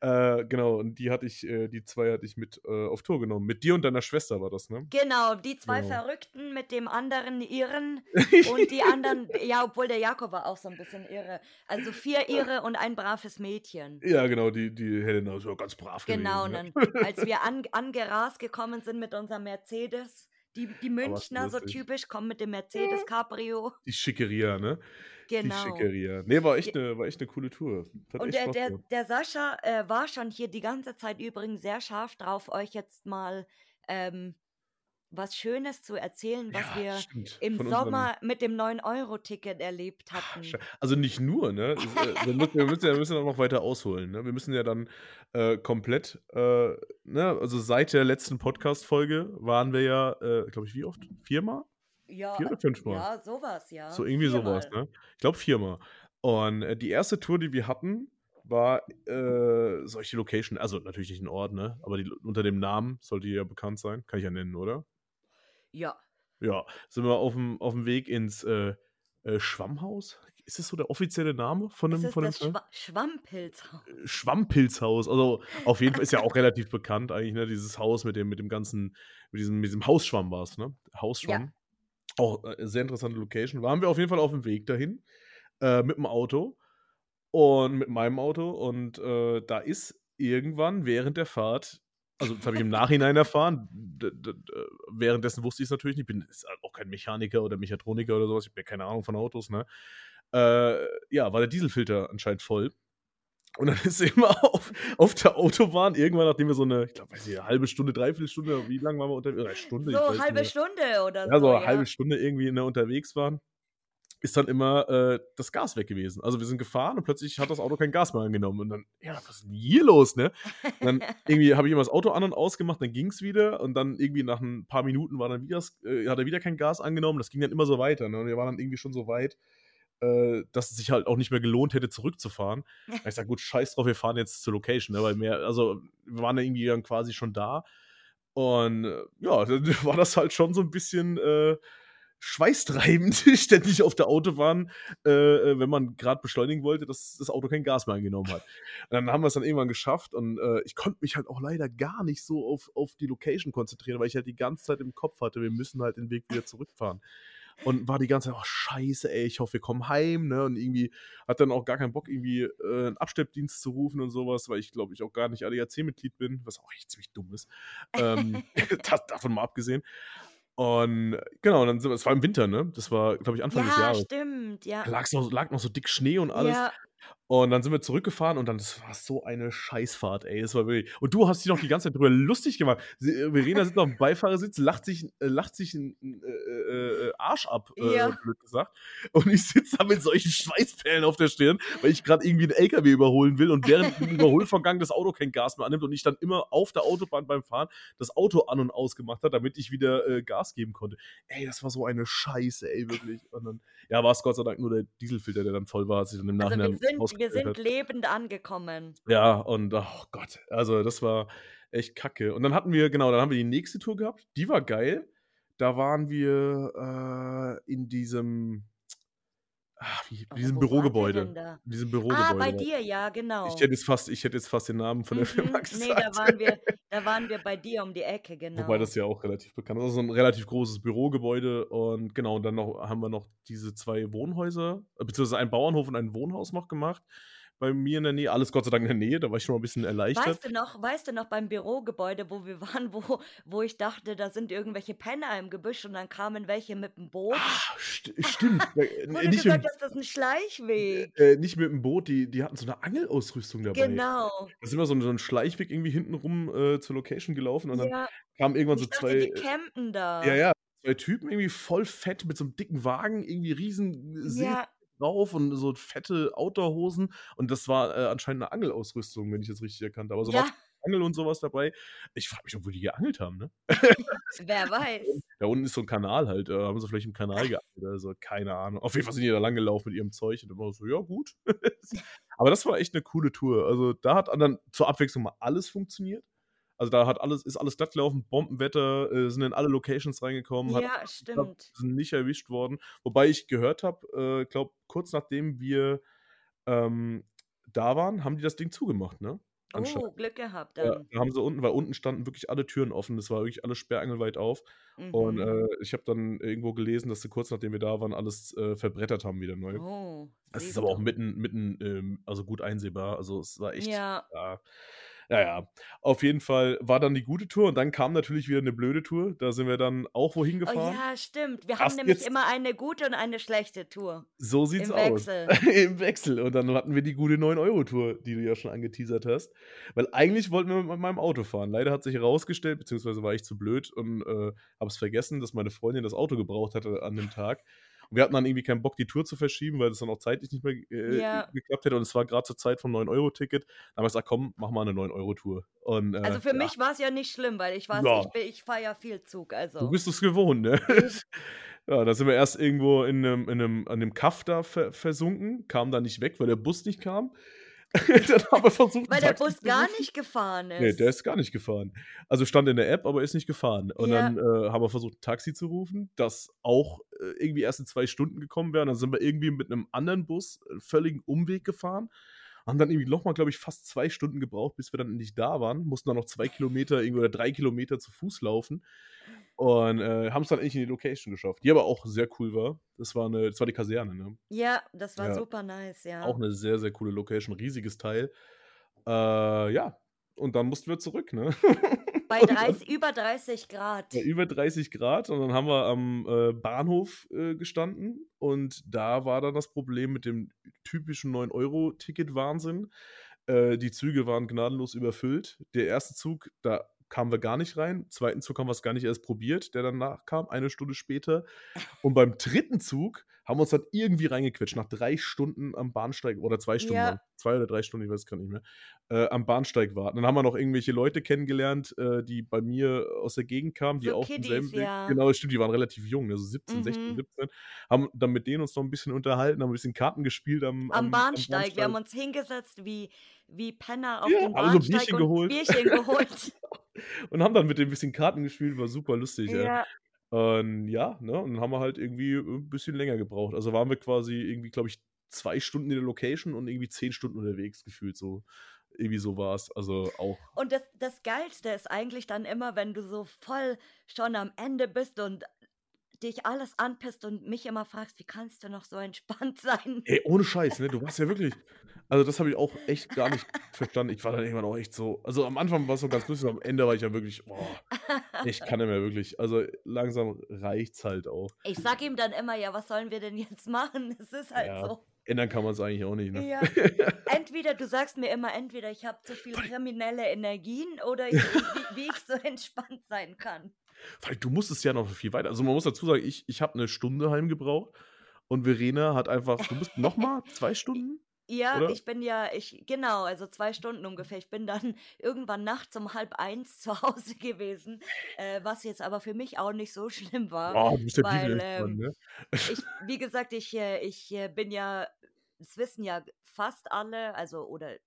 äh, genau, und die hatte ich, äh, die zwei hatte ich mit äh, auf Tour genommen. Mit dir und deiner Schwester war das, ne? Genau, die zwei Genau. Verrückten mit dem anderen Irren und die anderen, ja, obwohl der Jakob war auch so ein bisschen irre. Also vier Irre und ein braves Mädchen. Ja, genau, die, die Helena ist ja ganz brav Genau, und gewesen. dann, als wir an, angerast gekommen sind mit unserem Mercedes, die, die Münchner so typisch kommen mit dem Mercedes Cabrio. Die Schickeria, ne? Die Genau. Schickeria. Nee, war echt eine, war echt eine coole Tour. Hat Und der, der, der Sascha äh, war schon hier die ganze Zeit übrigens sehr scharf drauf, euch jetzt mal ähm, was Schönes zu erzählen, was Ja, wir stimmt. im Von Sommer mit dem 9-Euro-Ticket erlebt hatten. Sche- Also nicht nur, ne? Äh, wir, müssen, wir müssen ja wir müssen noch weiter ausholen, ne? Wir müssen ja dann äh, komplett, äh, ne? Also seit der letzten Podcast-Folge waren wir ja, äh, glaube ich, wie oft? Viermal? Ja, Vier oder fünfmal? ja, sowas, ja. So irgendwie sowas, Viermal. ne? Ich glaube viermal. Und äh, die erste Tour, die wir hatten, war äh, solche Location, also natürlich nicht ein Ort, ne? Aber die, unter dem Namen sollte ja bekannt sein. Kann ich ja nennen, oder? Ja. Ja, sind wir auf dem, auf dem Weg ins äh, äh, Schwammhaus? Ist das so der offizielle Name von dem, ist von dem das? Schwa Schwammpilzhaus. Schwammpilzhaus. Also auf jeden Fall ist ja auch relativ bekannt eigentlich, ne? Dieses Haus mit dem, mit dem ganzen, mit diesem, mit diesem Hausschwamm war es, ne? Hausschwamm. Auch äh, sehr interessante Location. Waren wir auf jeden Fall auf dem Weg dahin. Äh, mit dem Auto und mit meinem Auto. Und äh, da ist irgendwann während der Fahrt, also das habe ich im Nachhinein erfahren, d- währenddessen wusste ich es natürlich nicht, ich bin auch kein Mechaniker oder Mechatroniker oder sowas, ich habe ja keine Ahnung von Autos, ne? Äh, ja, war der Dieselfilter anscheinend voll. Und dann ist immer auf, auf der Autobahn, irgendwann, nachdem wir so eine, ich glaube, weiß nicht, eine halbe Stunde, dreiviertel Stunde, wie lange waren wir unterwegs? Eine Stunde? So, halbe. Stunde oder Ja, so. so eine halbe Stunde irgendwie ne, unterwegs waren, ist dann immer äh, das Gas weg gewesen. Also wir sind gefahren und plötzlich hat das Auto kein Gas mehr angenommen. Und dann, ja, was ist denn hier los, ne? Und dann irgendwie habe ich immer das Auto an und ausgemacht, dann ging es wieder und dann irgendwie nach ein paar Minuten war dann wieder, äh, hat er wieder kein Gas angenommen. Das ging dann immer so weiter. Ne? Und wir waren dann irgendwie schon so weit, äh, dass es sich halt auch nicht mehr gelohnt hätte, zurückzufahren. Da ich sage, gut, scheiß drauf, wir fahren jetzt zur Location, ne? weil mehr, also wir waren dann irgendwie dann quasi schon da. Und äh, ja, dann war das halt schon so ein bisschen äh, schweißtreibend, ständig auf der Autobahn, äh, äh, wenn man gerade beschleunigen wollte, dass das Auto kein Gas mehr angenommen hat. Und dann haben wir es dann irgendwann geschafft und äh, ich konnte mich halt auch leider gar nicht so auf, auf die Location konzentrieren, weil ich halt die ganze Zeit im Kopf hatte, wir müssen halt den Weg wieder zurückfahren. Und war die ganze Zeit, oh scheiße, ey, ich hoffe, wir kommen heim, ne? Und irgendwie hat dann auch gar keinen Bock, irgendwie äh, einen Abstelldienst zu rufen und sowas, weil ich glaube, ich auch gar nicht ADAC-Mitglied bin, was auch echt ziemlich dumm ist. Ähm, das, davon mal abgesehen. Und genau, und dann sind wir, es war im Winter, ne? Das war, glaube ich, Anfang des Ja, Jahres. stimmt, ja. Da noch, lag noch so dick Schnee und alles. Ja, Und dann sind wir zurückgefahren und dann, das war so eine Scheißfahrt, ey. Das war wirklich. Und du hast dich noch die ganze Zeit drüber lustig gemacht. Äh, Verena sitzt auf dem Beifahrersitz, lacht sich, äh, lacht sich einen äh, äh, Arsch ab, äh, Ja. blöd gesagt. Und ich sitze da mit solchen Schweißperlen auf der Stirn, weil ich gerade irgendwie einen LKW überholen will und während dem Überholvorgang das Auto kein Gas mehr annimmt und ich dann immer auf der Autobahn beim Fahren das Auto an und ausgemacht hat, damit ich wieder äh, Gas geben konnte. Ey, das war so eine Scheiße, ey, wirklich. Und dann, ja, war es Gott sei Dank nur der Dieselfilter, der dann voll war, hat sich dann im also Nachhinein wir sind, wir sind hat. lebend angekommen. Ja, und oh Gott, also das war echt kacke. Und dann hatten wir, genau, dann haben wir die nächste Tour gehabt. Die war geil. Da waren wir äh, in diesem, ach, wie, Aber diesem Bürogebäude. diesem Ah, Bürogebäude. bei war- dir, ja, genau. Ich hätte jetzt fast, ich hätte jetzt fast den Namen von der Firma Mhm, gesagt. nee, da waren, wir, da waren wir bei dir um die Ecke, genau. Wobei das ja auch relativ bekannt ist. Also ein relativ großes Bürogebäude und genau, und dann noch, haben wir noch diese zwei Wohnhäuser, äh, beziehungsweise einen Bauernhof und ein Wohnhaus noch gemacht. Bei mir in der Nähe, alles Gott sei Dank in der Nähe, da war ich schon mal ein bisschen erleichtert. Weißt du noch, weißt du noch beim Bürogebäude, wo wir waren, wo, wo ich dachte, da sind irgendwelche Penner im Gebüsch und dann kamen welche mit dem Boot? Ah, st stimmt. Äh, äh, du nicht, gesagt mit, hast, das ist ein Schleichweg. äh, nicht mit dem Boot, die, die hatten so eine Angelausrüstung dabei. Genau. Da sind wir so, einen- Schleichweg irgendwie hinten rum äh, zur Location gelaufen und dann Ja, kamen irgendwann ich so dachte, zwei. die campen da. Ja, ja, zwei Typen irgendwie voll fett mit so einem dicken Wagen, irgendwie riesen See Ja, drauf und so fette Outdoor-Hosen. Und das war äh, anscheinend eine Angelausrüstung, wenn ich das richtig erkannt habe. Also war ja, Angel und sowas dabei. Ich frage mich, obwohl die geangelt haben, ne? wer weiß. Da unten ist so ein Kanal halt. Äh, haben sie vielleicht im Kanal geangelt oder so, keine Ahnung. Auf jeden Fall sind die da lang gelaufen mit ihrem Zeug und war so, ja, gut. Aber das war echt eine coole Tour. Also da hat dann zur Abwechslung mal alles funktioniert. Also da hat alles, ist alles glatt gelaufen, Bombenwetter, äh, sind in alle Locations reingekommen, hat Ja, geklappt, stimmt. sind nicht erwischt worden. Wobei ich gehört habe, äh, glaube kurz nachdem wir ähm, da waren, haben die das Ding zugemacht, ne? Anscheinend. Oh, Glück gehabt Ja, dann. da haben sie unten, weil unten standen wirklich alle Türen offen, das war wirklich alles sperrangelweit auf. Und Mhm. äh, ich habe dann irgendwo gelesen, dass sie kurz nachdem wir da waren, alles äh, verbrettert haben wieder neu. Oh, Es ist aber auch mitten, mitten, ähm, also gut einsehbar. Also es war echt, Ja, ja, ja, ja. Auf jeden Fall war dann die gute Tour und dann kam natürlich wieder eine blöde Tour. Da sind wir dann auch wohin oh gefahren. ja, stimmt. Wir haben Hast nämlich jetzt, immer eine gute und eine schlechte Tour. so sieht's Im aus. Wechsel. Im Wechsel. Und dann hatten wir die gute 9-Euro-Tour, die du ja schon angeteasert hast. Weil eigentlich wollten wir mit meinem Auto fahren. Leider hat sich herausgestellt, beziehungsweise war ich zu blöd und äh, habe es vergessen, dass meine Freundin das Auto gebraucht hatte an dem Tag. Und wir hatten dann irgendwie keinen Bock, die Tour zu verschieben, weil das dann auch zeitlich nicht mehr äh, Ja. geklappt hätte. Und es war gerade zur Zeit vom 9-Euro-Ticket. Da haben wir gesagt, komm, mach mal eine 9-Euro-Tour. Und äh, Also für ja, mich war es ja nicht schlimm, weil ich weiß, ja, ich, bin- ich fahre ja viel Zug, du also. bist es gewohnt, ne? Ja, da sind wir erst irgendwo in einem, in einem, an dem Kaff da ver versunken, kamen da nicht weg, weil der Bus nicht kam. Dann haben wir versucht, Weil der Bus gar nicht gefahren Nee, der ist. ist gar nicht gefahren. Also stand in der App, aber ist nicht gefahren. Und Ja, dann äh, haben wir versucht, ein Taxi zu rufen, das auch äh, irgendwie erst in zwei Stunden gekommen wäre. Und dann sind wir irgendwie mit einem anderen Bus einen völligen Umweg gefahren. Haben dann irgendwie nochmal, glaube ich, fast zwei Stunden gebraucht, bis wir dann endlich da waren. Mussten dann noch zwei Kilometer irgendwie oder drei Kilometer zu Fuß laufen. Und äh, haben es dann endlich in die Location geschafft, die aber auch sehr cool war. Das war, eine, das war die Kaserne, ne? ja, das war Ja, super nice, auch ja. eine sehr, sehr coole Location, riesiges Teil. Äh, ja, und dann mussten wir zurück, ne? Bei Und dann 30, über 30 Grad. ja, über 30 Grad und dann haben wir am äh, Bahnhof äh, gestanden und da war dann das Problem mit dem typischen 9-Euro-Ticket-Wahnsinn. Äh, die Züge waren gnadenlos überfüllt. Der erste Zug, da kamen wir gar nicht rein. Zweiten Zug haben wir es gar nicht erst probiert, der danach kam, eine Stunde später. Und beim dritten Zug haben uns dann irgendwie reingequetscht, nach drei Stunden am Bahnsteig, oder zwei Stunden Ja, lang, zwei oder drei Stunden, ich weiß es gar nicht mehr, äh, am Bahnsteig warten. Dann haben wir noch irgendwelche Leute kennengelernt, äh, die bei mir aus der Gegend kamen, die so auch denselben Kiddies, Weg, ja. genau, stimmt, die waren relativ jung, also 17, 16, Mhm. 17, haben dann mit denen uns noch ein bisschen unterhalten, haben ein bisschen Karten gespielt am, Am am, am Bahnsteig. Wir haben Bahnsteig. uns hingesetzt wie, wie Penner auf Ja, so Bahnsteig Bierchen und geholt Bierchen geholt. und haben dann mit dem ein bisschen Karten gespielt, war super lustig, ja. Und ja, ne, und dann haben wir halt irgendwie ein bisschen länger gebraucht. Also waren wir quasi irgendwie, glaube ich, zwei Stunden in der Location und irgendwie zehn Stunden unterwegs gefühlt so. Irgendwie so war es. Also auch. und das, das Geilste ist eigentlich dann immer, wenn du so voll schon am Ende bist und dich alles anpisst und mich immer fragst: „Wie kannst du noch so entspannt sein?“ Ey, ohne Scheiß, ne? Du warst ja wirklich also, das habe ich auch echt gar nicht verstanden. Ich war dann irgendwann auch echt so also, am Anfang war's so ganz lustig, am Ende war ich ja wirklich: „Boah, ich kann nicht mehr wirklich.“ Also, langsam reicht's halt auch. Ich sage ihm dann immer: „Ja, was sollen wir denn jetzt machen?“ Es ist halt Ja, so. ändern kann man's eigentlich auch nicht, ne? Ja. Entweder du sagst mir immer, entweder ich habe zu viel kriminelle Energien oder ich wie wie ich so entspannt sein kann. Weil du musstest ja noch viel weiter also, man muss dazu sagen, ich ich habe 'ne Stunde heimgebraucht und Verena hat einfach du bist noch mal 2 Stunden, Ja, oder? ich bin ja ich genau, also 2 Stunden ungefähr. Ich bin dann irgendwann nachts um 0:30 zu Hause gewesen, äh, was jetzt aber für mich auch nicht so schlimm war, du ja weil, ähm, ne? ich wie gesagt, ich, äh ich, äh, bin ja das wissen ja fast alle, also oder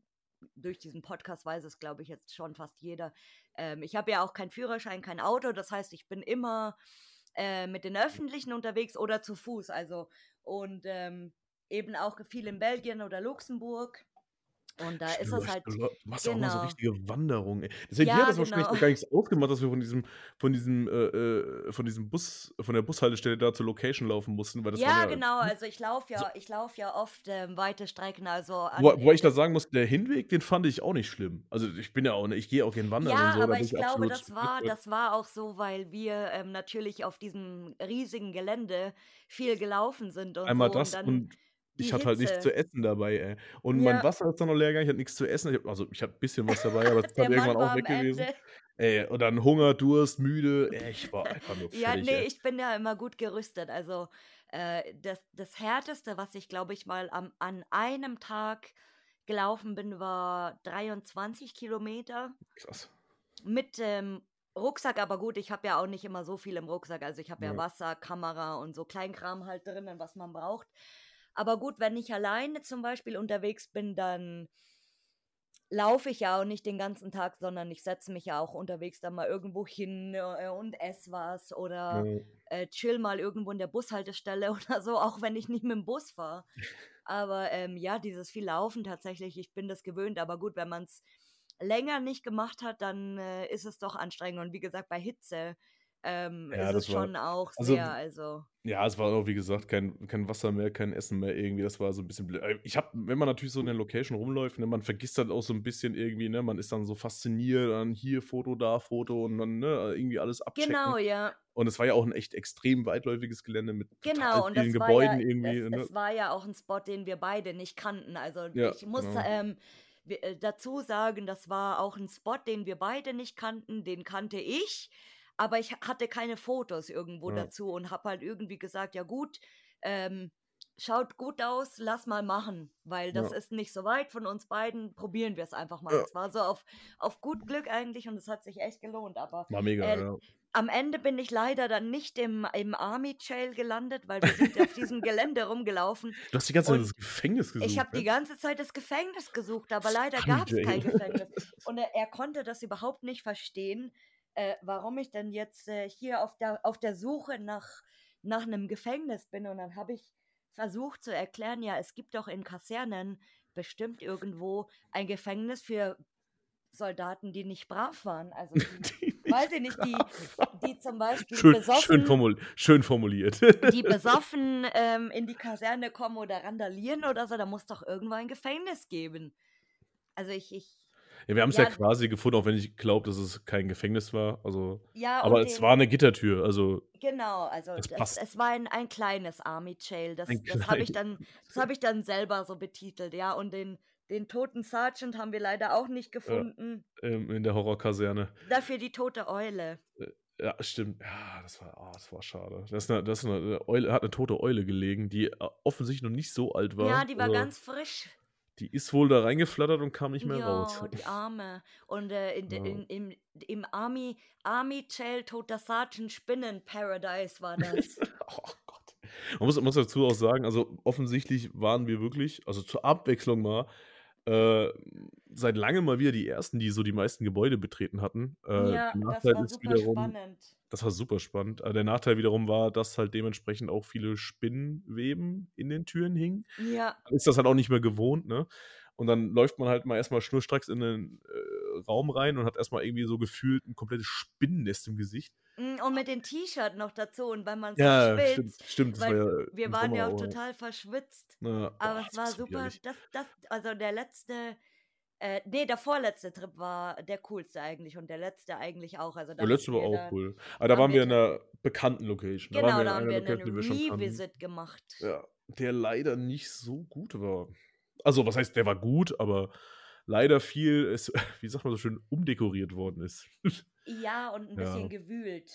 durch diesen Podcast weiß es, glaube ich, jetzt schon fast jeder. Ähm, ich habe ja auch keinen Führerschein, kein Auto, das heißt, ich bin immer, äh, mit den Öffentlichen unterwegs oder zu Fuß, also und, ähm, eben auch viel in Belgien oder Luxemburg. Und da ist Stimmt, es hast halt du machst auch immer so genau. richtige Wanderungen. Deswegen hat Ja, das wahrscheinlich genau. noch gar nichts ausgemacht, dass wir von diesem von diesem, äh, äh von diesem Bus von der Bushaltestelle da zur Location laufen mussten, weil das waren Ja, ja genau, ne? also ich laufe So ja ich laufe ja oft, ähm, weite Strecken, also Wo wobei ich da d sagen muss, der Hinweg, den fand ich auch nicht schlimm. Also, ich bin ja auch ne, ich gehe auch gern wandern und Ja, so, da aber bin ich ich glaube, absolut das war das war auch so, weil wir, ähm, natürlich auf diesem riesigen Gelände viel gelaufen sind und Einmal so und das dann und die ich hatte halt nichts Hitze. zu essen dabei, ey. Und mein Ja. Wasser ist dann noch leer gegangen, ich hatte nix zu essen. Ich habe also, ich hatte bisschen was dabei, aber das ist Der dann irgendwann auch am weg gewesen. Ende. Ey, und dann Hunger, Durst, müde. Ey, ich war einfach nur Ja, fertig, ne, ey. ich bin ja immer gut gerüstet. Also, äh, das das Härteste, was ich, glaube ich, mal am an einem Tag gelaufen bin, war 23 Kilometer. Krass. Mit, ähm, Rucksack, aber gut, ich habe ja auch nicht immer so viel im Rucksack. Also, ich habe ja Ja. Wasser, Kamera und so Kleinkram halt drinnen, was man braucht. Aber gut, wenn ich alleine zum Beispiel unterwegs bin, dann laufe ich ja auch nicht den ganzen Tag, sondern ich setze mich ja auch unterwegs dann mal irgendwo hin, äh, und esse was oder, Ja. äh, chill mal irgendwo in der Bushaltestelle oder so, auch wenn ich nicht mit'm Bus fahre. Aber, ähm, ja, dieses viel Laufen tatsächlich, ich bin das gewöhnt, aber gut, wenn man's länger nicht gemacht hat, dann, äh, ist es doch anstrengend. Und wie gesagt, bei Hitze, ähm, Ja, ist es das war schon auch also, sehr also ja, es war auch, wie gesagt, kein kein Wasser mehr, kein Essen mehr irgendwie. Das war so 'n bisschen blöd. Äh, ich habe wenn man natürlich so in der Location rumläuft, ne, man vergisst dann auch so 'n bisschen irgendwie, ne? Man ist dann so fasziniert, dann hier Foto, da Foto und dann, ne, irgendwie alles abchecken. Genau, ja. Und es war ja auch 'n echt extrem weitläufiges Gelände mit Genau, und vielen das war ja Gebäuden irgendwie, es ne? es war ja auch 'n Spot, den wir beide nicht kannten. Also, Ja, ich muss, genau. ähm, äh, dazu sagen, das war auch 'n Spot, den wir beide nicht kannten, den kannte ich, aber ich ha hatte keine Fotos irgendwo Ja. dazu und habe halt irgendwie gesagt: „Ja gut, ähm, schaut gut aus, lass mal machen, weil das Ja. ist nicht so weit von uns beiden, probieren wir's einfach mal.“ Ja. Das war so auf auf gut Glück eigentlich und es hat sich echt gelohnt, aber, War mega, äh, ja. am Ende bin ich leider dann nicht im im Army Jail gelandet, weil wir sind auf diesem Gelände rumgelaufen Du hast die ganze Zeit das Gefängnis ich gesucht, habe die ne? ganze Zeit das Gefängnis gesucht, aber leider Army gab's kein. Gefängnis. Und er er konnte das überhaupt nicht verstehen, äh, warum ich denn jetzt, äh, hier auf der auf der Suche nach nach 'nem Gefängnis bin. Und dann habe ich versucht zu erklären: „Ja, es gibt doch in Kasernen bestimmt irgendwo ein Gefängnis für Soldaten, die nicht brav waren.“ Also, die Die weiß ich nicht die die zum Beispiel Schön schön besoffen formul schön formuliert. die besoffen, ähm, in die Kaserne kommen oder randalieren oder so, da muss doch irgendwo ein Gefängnis geben. Also, ich ich Ja, wir haben's ja ja quasi gefunden, auch wenn ich glaube, dass es kein Gefängnis war. Also Ja, aber es war 'ne Gittertür, also Genau, also das das passt. es war ein ein kleines Army Jail. Das Ein das habe ich dann das habe ich dann selber so betitelt, ja. Und den den toten Sergeant haben wir leider auch nicht Ja, gefunden. ähm, in der Horrorkaserne. Dafür die tote Eule. Äh, ja, stimmt. Ja, das war ah, das war schade. Da ist 'ne da ist 'ne 'ne Eule hat 'ne tote Eule gelegen, die, äh, offensichtlich noch nicht so alt Ja, war. die war Also ganz frisch. Die ist wohl da reingeflattert und kam nicht mehr raus. Ja, die Arme. Und, äh, in Ja. in im im Army Army Jail toter Sergeant Spinnen-Paradise war das. Oh Gott. Man muss man muss dazu auch sagen, also offensichtlich waren wir wirklich also zur Abwechslung mal, äh, seit Langem mal wieder die Ersten, die so die meisten Gebäude betreten hatten. Äh, Ja, das war super wiederum spannend. das war super spannend. Äh, der Nachteil wiederum war, dass halt dementsprechend auch viele Spinnenweben in den Türen hingen. Ja. Ist das halt auch nicht mehr gewohnt, ne? Und dann läuft man halt mal erstmal schnurstracks in den äh, Raum rein und hat erstmal irgendwie so gefühlt ein komplettes Spinnennest im Gesicht. Mm, Und mit dem T-Shirt noch dazu und weil man so Ja, schwitzt. stimmt, stimmt. Das war ja wir waren ja Sommer auch total verschwitzt. Ja, Aber boah, es war super. Das, das, also der letzte, äh, nee, der vorletzte Trip war der coolste eigentlich und der letzte eigentlich auch. Also da Der letzte war auch da- cool. Aber da haben waren wir in einer bekannten Location. Genau, waren da haben in wir Location, die wir einen. Revisit gemacht. Ja, der leider nicht so gut war. Also, was heißt, der war gut, aber leider viel, ist, wie sagt man so schön, umdekoriert worden ist. Ja, und ein Ja. bisschen gewühlt.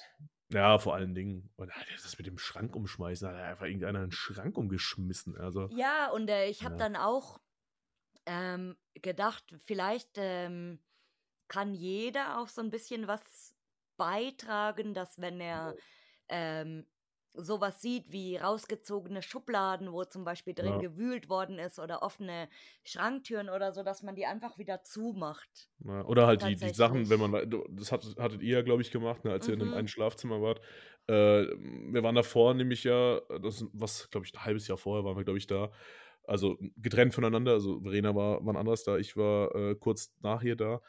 ja, vor allen Dingen. Und das mit dem Schrank umschmeißen, da hat einfach irgendeiner einen Schrank umgeschmissen. Also, Ja, und äh, ich habe Ja. dann auch ähm, gedacht, vielleicht ähm, kann jeder auch so ein bisschen was beitragen, dass wenn er ähm, sowas sieht wie rausgezogene Schubladen, wo zum Beispiel drin Ja. gewühlt worden ist oder offene Schranktüren oder so, dass man die einfach wieder zumacht. Ja, oder halt die, die Sachen, wenn man, das hat, hattet ihr ja, glaube ich, gemacht, ne, als ihr in dem Mhm. einen Schlafzimmer wart. Äh, wir waren davor nämlich ja, das was, glaube ich, ein halbes Jahr vorher waren wir, glaube ich, da. Also getrennt voneinander. Also Verena war wann anders da, ich war äh, kurz nach ihr da.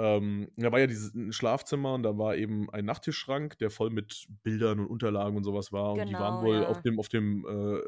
Ähm, da war ja dieses ein Schlafzimmer und da war eben ein Nachttischschrank, der voll mit Bildern und Unterlagen und sowas war. Und die waren Genau, wohl ja. auf dem, auf dem äh,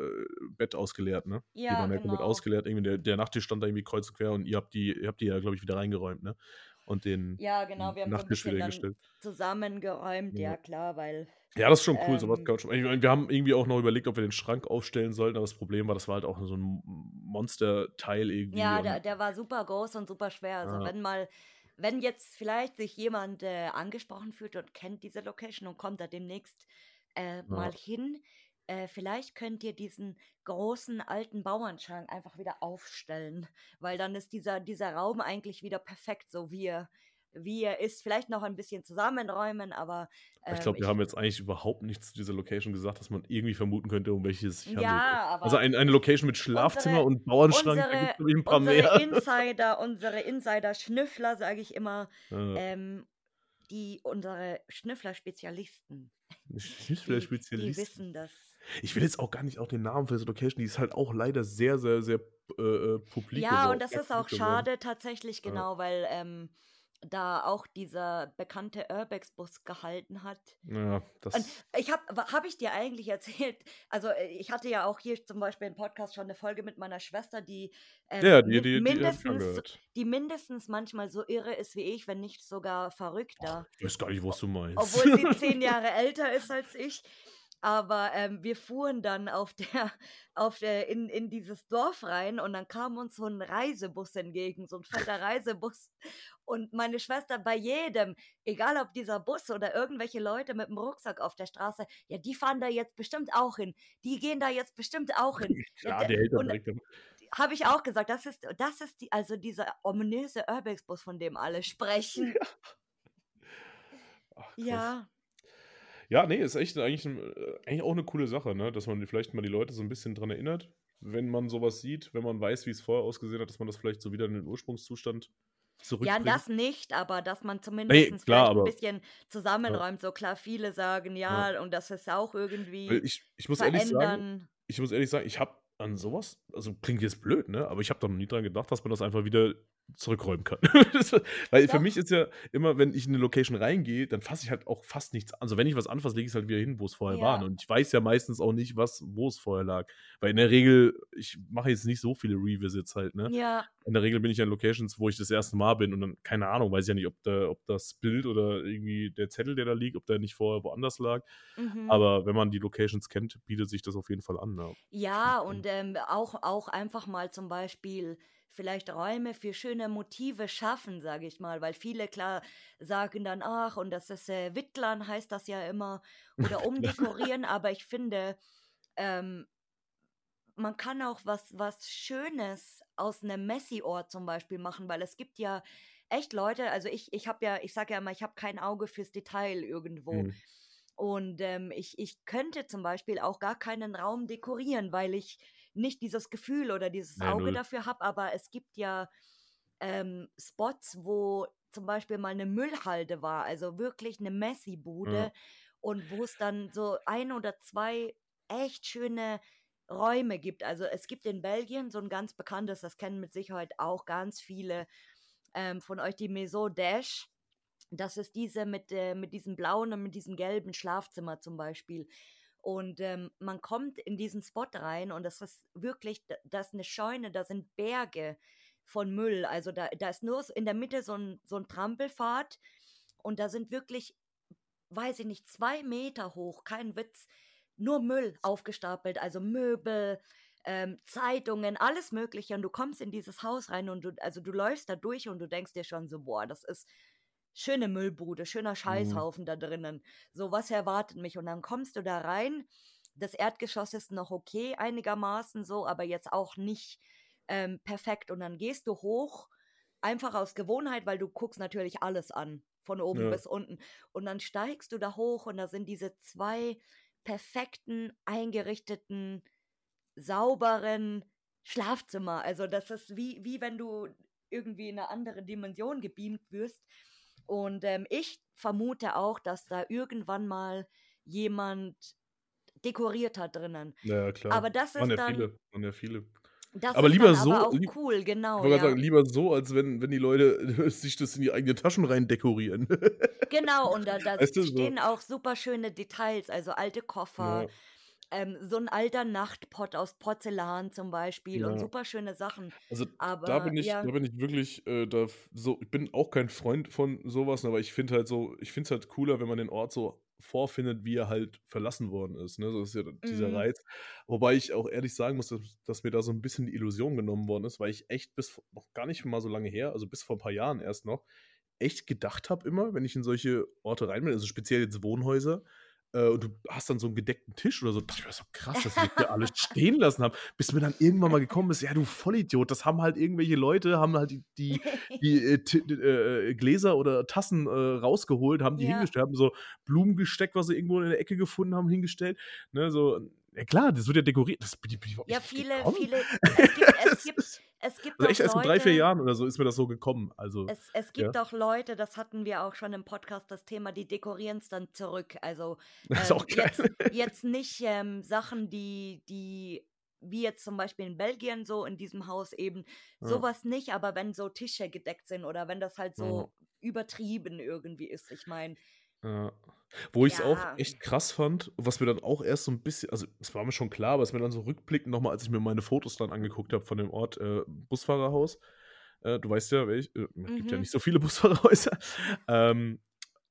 Bett ausgeleert, ne? die Ja, waren ja komplett genau. ausgeleert. Irgendwie der, der Nachttisch stand da irgendwie kreuz und quer und ihr habt die, ihr habt die ja, glaube ich, wieder reingeräumt, ne? Und den Ja, genau, wir haben so ein Nachttisch wieder dann hingestellt. zusammengeräumt, Ja. ja klar, weil Ja, das ist schon cool, sowas Ähm, kann man schon. Ich meine, wir haben irgendwie auch noch überlegt, ob wir den Schrank aufstellen sollten, aber das Problem war, das war halt auch so ein Monsterteil irgendwie. Ja, der, der war super groß und super schwer. Also Ja. wenn mal, wenn jetzt vielleicht sich jemand äh, angesprochen fühlt und kennt diese Location und kommt da demnächst äh, mal hin, äh, vielleicht könnt ihr diesen großen alten Bauernschrank einfach wieder aufstellen, weil dann ist dieser, dieser Raum eigentlich wieder perfekt, so wie er, wie er ist. Vielleicht noch ein bisschen zusammenräumen, aber ich ähm, glaube, wir haben jetzt eigentlich überhaupt nichts zu dieser Location gesagt, dass man irgendwie vermuten könnte, um welche es sich handelt. ja, aber Also ein, eine Location mit Schlafzimmer unsere- und Bauernschrank, da unsere, gibt es ein paar unsere mehr. Insider, unsere Insider-Schnüffler, sage ich immer, Ja, ähm, die unsere Schnüffler-Spezialisten, ich die, die wissen das. Ich will jetzt auch gar nicht auch den Namen für diese Location, die ist halt auch leider sehr, sehr, sehr äh, äh, publik Ja, und das ist auch geworden. schade tatsächlich, Ja. genau, weil ähm, da auch dieser bekannte Urbex-Bus gehalten hat. Ja, Und das. ich habe, habe ich dir eigentlich erzählt, also äh, ich hatte ja auch hier zum Beispiel im Podcast schon eine Folge mit meiner Schwester, die, ähm, Ja, die, die, die, die mindestens, angehört. die mindestens manchmal so irre ist wie ich, wenn nicht sogar verrückter. Ich weiß gar nicht, was du meinst. obwohl sie zehn Jahre älter ist als ich. Aber ähm, wir fuhren dann auf der, auf der, in, in dieses Dorf rein und dann kam uns so ein Reisebus entgegen, so ein fetter Reisebus. Und meine Schwester bei jedem, egal ob dieser Bus oder irgendwelche Leute mit dem Rucksack auf der Straße, ja, die fahren da jetzt bestimmt auch hin. Die gehen da jetzt bestimmt auch hin. Ja, Ja, der hält dann und- direkt. Habe ich auch gesagt, das ist, das ist die, also dieser ominöse Urbex-Bus, von dem alle sprechen. Ach, krass. Ja, Ja, nee, ist echt eigentlich, äh, eigentlich auch eine coole Sache, ne? dass man vielleicht mal die Leute so ein bisschen dran erinnert, wenn man sowas sieht, wenn man weiß, wie es vorher ausgesehen hat, dass man das vielleicht so wieder in den Ursprungszustand Ja, das nicht, aber dass man zumindest klar, vielleicht ein bisschen zusammenräumt. So klar, viele sagen ja, und das ist auch irgendwie ich, ich muss ehrlich sagen, ich muss ehrlich sagen, ich habe an sowas, also klingt jetzt blöd, ne? Aber ich habe da noch nie dran gedacht, dass man das einfach wieder zurückräumen kann. Weil für Doch. mich ist ja immer, wenn ich in eine Location reingehe, dann fasse ich halt auch fast nichts an. Also wenn ich was anfasse, lege ich es halt wieder hin, wo es vorher Ja. war. Und ich weiß ja meistens auch nicht, was, wo es vorher lag. Weil in der Regel, ich mache jetzt nicht so viele Revisits halt, ne? Ja, In der Regel bin ich an Locations, wo ich das erste Mal bin und dann, keine Ahnung, weiß ich ja nicht, ob, da, ob das Bild oder irgendwie der Zettel, der da liegt, ob der nicht vorher woanders lag. mhm. Aber wenn man die Locations kennt, bietet sich das auf jeden Fall an. Ne? ja, und ähm, auch, auch einfach mal zum Beispiel vielleicht Räume für schöne Motive schaffen, sage ich mal, weil viele klar sagen dann, ach, und das ist äh, Wittlern heißt das ja immer, oder umdekorieren, aber ich finde, ähm, man kann auch was, was Schönes aus einem Messi-Ort zum Beispiel machen, weil es gibt ja echt Leute, also ich, ich habe ja, ich sage ja immer, ich habe kein Auge fürs Detail irgendwo. Mhm. Und ähm, ich, ich könnte zum Beispiel auch gar keinen Raum dekorieren, weil ich nicht dieses Gefühl oder dieses Nee, Auge null. dafür habe. Aber es gibt ja ähm, Spots, wo zum Beispiel mal eine Müllhalde war, also wirklich eine Messi-Bude. Ja. Und wo es dann so ein oder zwei echt schöne Räume gibt. Also es gibt in Belgien so ein ganz bekanntes, das kennen mit Sicherheit auch ganz viele ähm, von euch, die Maison Dash. Das ist diese mit, äh, mit diesem blauen und mit diesem gelben Schlafzimmer zum Beispiel. Und ähm, man kommt in diesen Spot rein und das ist wirklich, da- das ist eine Scheune, da sind Berge von Müll. Also da, da ist nur in der Mitte so ein, so ein Trampelpfad und da sind wirklich, weiß ich nicht, zwei Meter hoch, kein Witz, nur Müll aufgestapelt, also Möbel, ähm, Zeitungen, alles Mögliche. Und du kommst in dieses Haus rein und du, also du läufst da durch und du denkst dir schon so, boah, das ist schöne Müllbude, schöner Scheißhaufen da drinnen. So, was erwartet mich? Und dann kommst du da rein. Das Erdgeschoss ist noch okay, einigermaßen so, aber jetzt auch nicht ähm, perfekt. Und dann gehst du hoch, einfach aus Gewohnheit, weil du guckst natürlich alles an, von oben Ja. bis unten. Und dann steigst du da hoch und da sind diese zwei perfekten, eingerichteten, sauberen Schlafzimmer. Also das ist wie, wie wenn du irgendwie in eine andere Dimension gebeamt wirst. Und ähm, ich vermute auch, dass da irgendwann mal jemand dekoriert hat drinnen. Ja, klar. Aber das waren ist ja dann, viele. Waren ja viele. das Aber lieber so- aber auch cool, Ich genau, gerade ja. sagen, lieber so, als wenn, wenn die Leute sich das in die eigenen Taschen rein dekorieren. Genau, und da, da du, so. stehen auch super schöne Details, also alte Koffer, Ja. Ähm, so ein alter Nachtpott aus Porzellan zum Beispiel und Ja. super schöne Sachen. Also da Aber bin ich, ja, da bin ich wirklich, äh, da so, ich bin auch kein Freund von sowas, aber ich finde halt so, ich finde es halt cooler, wenn man den Ort so vorfindet, wie er halt verlassen worden ist. Ne? Das ist ja dieser Mhm. Reiz. Wobei ich auch ehrlich sagen muss, dass, dass mir da so ein bisschen die Illusion genommen worden ist, weil ich echt bis noch gar nicht mal so lange her, also bis vor ein paar Jahren erst noch, echt gedacht habe immer, wenn ich in solche Orte rein bin, also speziell jetzt Wohnhäuser, äh, und du hast dann so einen gedeckten Tisch oder so, dachte ich mir so krass, dass das hier alles stehen lassen haben, bis mir dann irgendwann mal gekommen ist, ja du Vollidiot, das haben halt irgendwelche Leute, haben halt die, die, die äh, Ti- äh, Gläser oder Tassen äh, rausgeholt, haben die Ja. hingestellt, haben so Blumen gesteckt, was sie irgendwo in der Ecke gefunden haben, hingestellt, ne, so, ja klar, das wird ja dekoriert, das ich überhaupt ja, viele, gekommen. viele, es gibt, es gibt, es gibt also auch echt erst in drei, vier Jahren oder so ist mir das so gekommen, also, Es, es gibt auch Leute, das hatten wir auch schon im Podcast, das Thema, die dekorieren es dann zurück. Also das ist ähm, auch geil. jetzt, jetzt nicht ähm, Sachen, die, die, wie jetzt zum Beispiel in Belgien so in diesem Haus eben, Ja. sowas nicht, aber wenn so Tische gedeckt sind oder wenn das halt so übertrieben irgendwie ist. Ich meine, Ja. Wo ich es auch Ja. echt krass fand, was mir dann auch erst so ein bisschen, also es war mir schon klar, aber es mir dann so rückblickend nochmal, als ich mir meine Fotos dann angeguckt habe von dem Ort äh, Busfahrerhaus, äh, du weißt ja, welch, äh, es gibt ja Mhm. nicht so viele Busfahrerhäuser, ähm,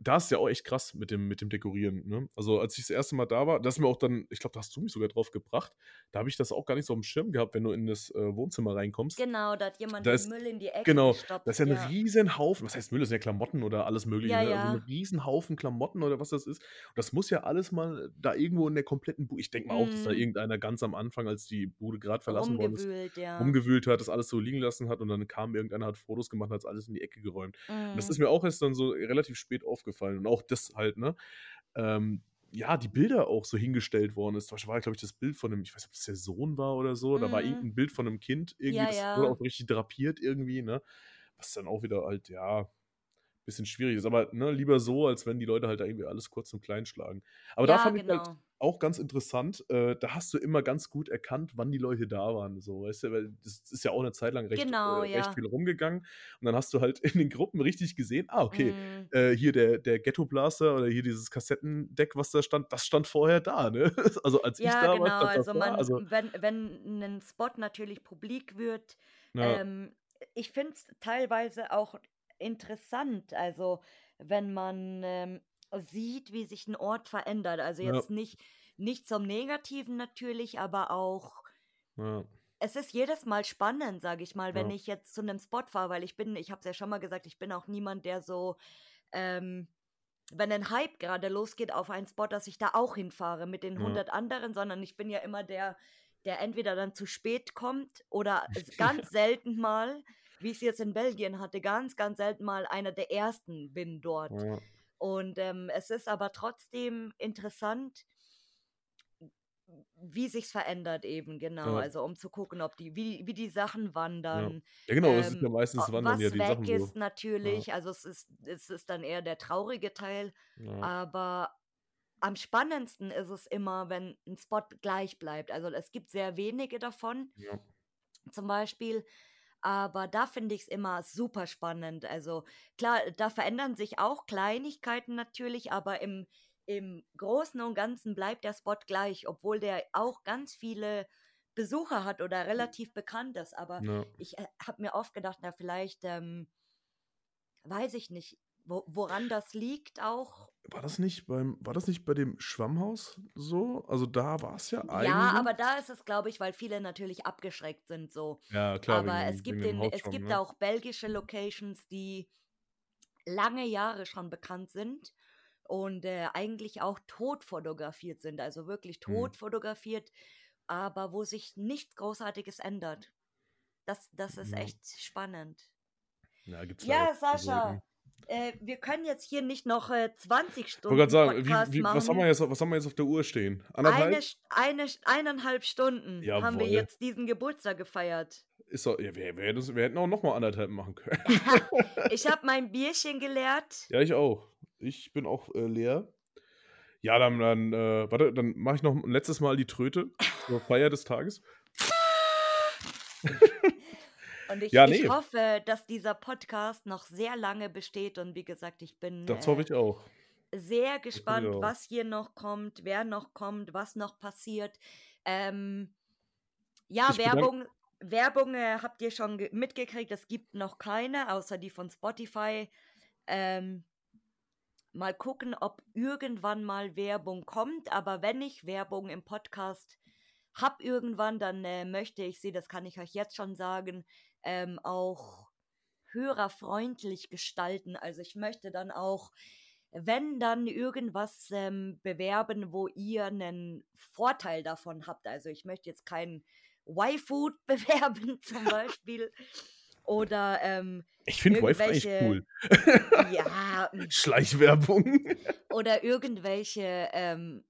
da ist ja auch echt krass mit dem, mit dem Dekorieren. Ne? Also als ich das erste Mal da war, das ist mir auch dann, ich glaube, da hast du mich sogar drauf gebracht, da habe ich das auch gar nicht so am Schirm gehabt, wenn du in das äh, Wohnzimmer reinkommst. genau, da hat jemand Da den ist- Müll in die Ecke Genau, gestopft. das ist ja ein ja. riesen Haufen, was heißt Müll, das sind ja Klamotten oder alles mögliche, Ja, ne? also ja. ein riesen Haufen Klamotten oder was das ist. Und das muss ja alles mal da irgendwo in der kompletten Bude, ich denke mal auch, dass da Mhm. irgendeiner ganz am Anfang, als die Bude gerade verlassen worden ist, ja. rumgewühlt hat, das alles so liegen lassen hat und dann kam irgendeiner, hat Fotos gemacht und hat alles in die Ecke geräumt. Und das Mhm. ist mir auch erst dann so relativ spät aufgefallen und auch das halt, ne, ähm, ja, die Bilder auch so hingestellt worden ist. Zum Beispiel war, glaube ich, das Bild von einem, ich weiß nicht, ob das der Sohn war oder so, da war Mhm. irgendein Bild von einem Kind irgendwie, Ja, das ja. wurde auch richtig drapiert irgendwie, ne, was dann auch wieder halt, ja, bisschen schwierig ist. Aber ne, lieber so, als wenn die Leute halt da irgendwie alles kurz und klein schlagen. Aber da ja, fand ich halt genau. Auch ganz interessant, äh, da hast du immer ganz gut erkannt, wann die Leute da waren. So, weißt du, weil das ist ja auch eine Zeit lang recht, Genau, äh, recht ja. viel rumgegangen. Und dann hast du halt in den Gruppen richtig gesehen, ah, okay, Mhm. äh, hier der, der Ghetto Blaster oder hier dieses Kassettendeck, was da stand, das stand vorher da, ne? Also als ich Ja, da genau. war, Also man, Also, wenn, wenn ein Spot natürlich publik wird, ja, ähm, ich finde es teilweise auch interessant, also wenn man ähm, sieht, wie sich ein Ort verändert. Also Ja. jetzt nicht, nicht zum Negativen natürlich, aber auch ja, es ist jedes Mal spannend, sage ich mal, wenn Ja. ich jetzt zu einem Spot fahre, weil ich bin, ich habe es ja schon mal gesagt, ich bin auch niemand, der so, ähm, wenn ein Hype gerade losgeht auf einen Spot, dass ich da auch hinfahre mit den Ja. 100 anderen, sondern ich bin ja immer der, der entweder dann zu spät kommt oder ganz selten mal, wie ich es jetzt in Belgien hatte, ganz, ganz selten mal einer der ersten bin dort. Ja. Und ähm, es ist aber trotzdem interessant, wie sich's verändert eben, genau. Ja. Also um zu gucken, ob die, wie, wie die Sachen wandern. Ja, genau, das ist ja Ähm, meistens o- wandern was ja die weg Sachen so. ist natürlich, also es ist, es ist dann eher der traurige Teil, Ja. aber am spannendsten ist es immer, wenn ein Spot gleich bleibt. Also es gibt sehr wenige davon, Ja. zum Beispiel. Aber da finde ich es immer super spannend. Also klar, da verändern sich auch Kleinigkeiten natürlich, aber im, im Großen und Ganzen bleibt der Spot gleich, obwohl der auch ganz viele Besucher hat oder relativ bekannt ist. Aber Ja. ich äh, habe mir oft gedacht, na vielleicht, ähm, weiß ich nicht, wo, woran das liegt auch. War das nicht beim, war das nicht bei dem Schwammhaus so? Also da war es ja eigentlich. Ja, aber da ist es, glaube ich, weil viele natürlich abgeschreckt sind so. Ja, klar. Aber wegen, es gibt, in, es gibt ne? auch belgische Locations, die lange Jahre schon bekannt sind und äh, eigentlich auch tot fotografiert sind, also wirklich Hm. tot fotografiert, aber wo sich nichts Großartiges ändert. Das, das ist Ja. echt spannend. Ja, gibt's Ja, Sascha, Sorten. Äh, wir können jetzt hier nicht noch äh, 20 Ich Stunden gerade sagen, Podcast wie, wie, machen. was, haben wir jetzt, was haben wir jetzt auf der Uhr stehen? Eine, eine, eineinhalb Stunden haben wir Jawohl. jetzt diesen Geburtstag gefeiert. Ist doch, ja, wir, wir, hätten- wir hätten auch noch mal anderthalb machen können. Ich habe mein Bierchen geleert. ja, ich auch. Ich bin auch äh, leer. Ja, dann, dann äh, warte, dann mache ich noch ein letztes Mal die Tröte zur Feier des Tages. Und ich, Ja, ich nee. hoffe, dass dieser Podcast noch sehr lange besteht. Und wie gesagt, ich bin Das äh, hoffe ich auch. sehr gespannt, auch. was hier noch kommt, wer noch kommt, was noch passiert. Ähm, ja, Ich Werbung, Werbung äh, habt ihr schon ge- mitgekriegt. Es gibt noch keine, außer die von Spotify. Ähm, mal gucken, ob irgendwann mal Werbung kommt. Aber wenn ich Werbung im Podcast hab irgendwann, dann äh, möchte ich sie, das kann ich euch jetzt schon sagen, ähm, auch hörerfreundlich gestalten. Also ich möchte dann auch, wenn dann irgendwas ähm, bewerben, wo ihr einen Vorteil davon habt. Also ich möchte jetzt keinen Y-Food bewerben zum Beispiel. Oder ähm, Ich finde Wi-Fi irgendwelche- cool. ja, Schleichwerbung. oder irgendwelche, ähm,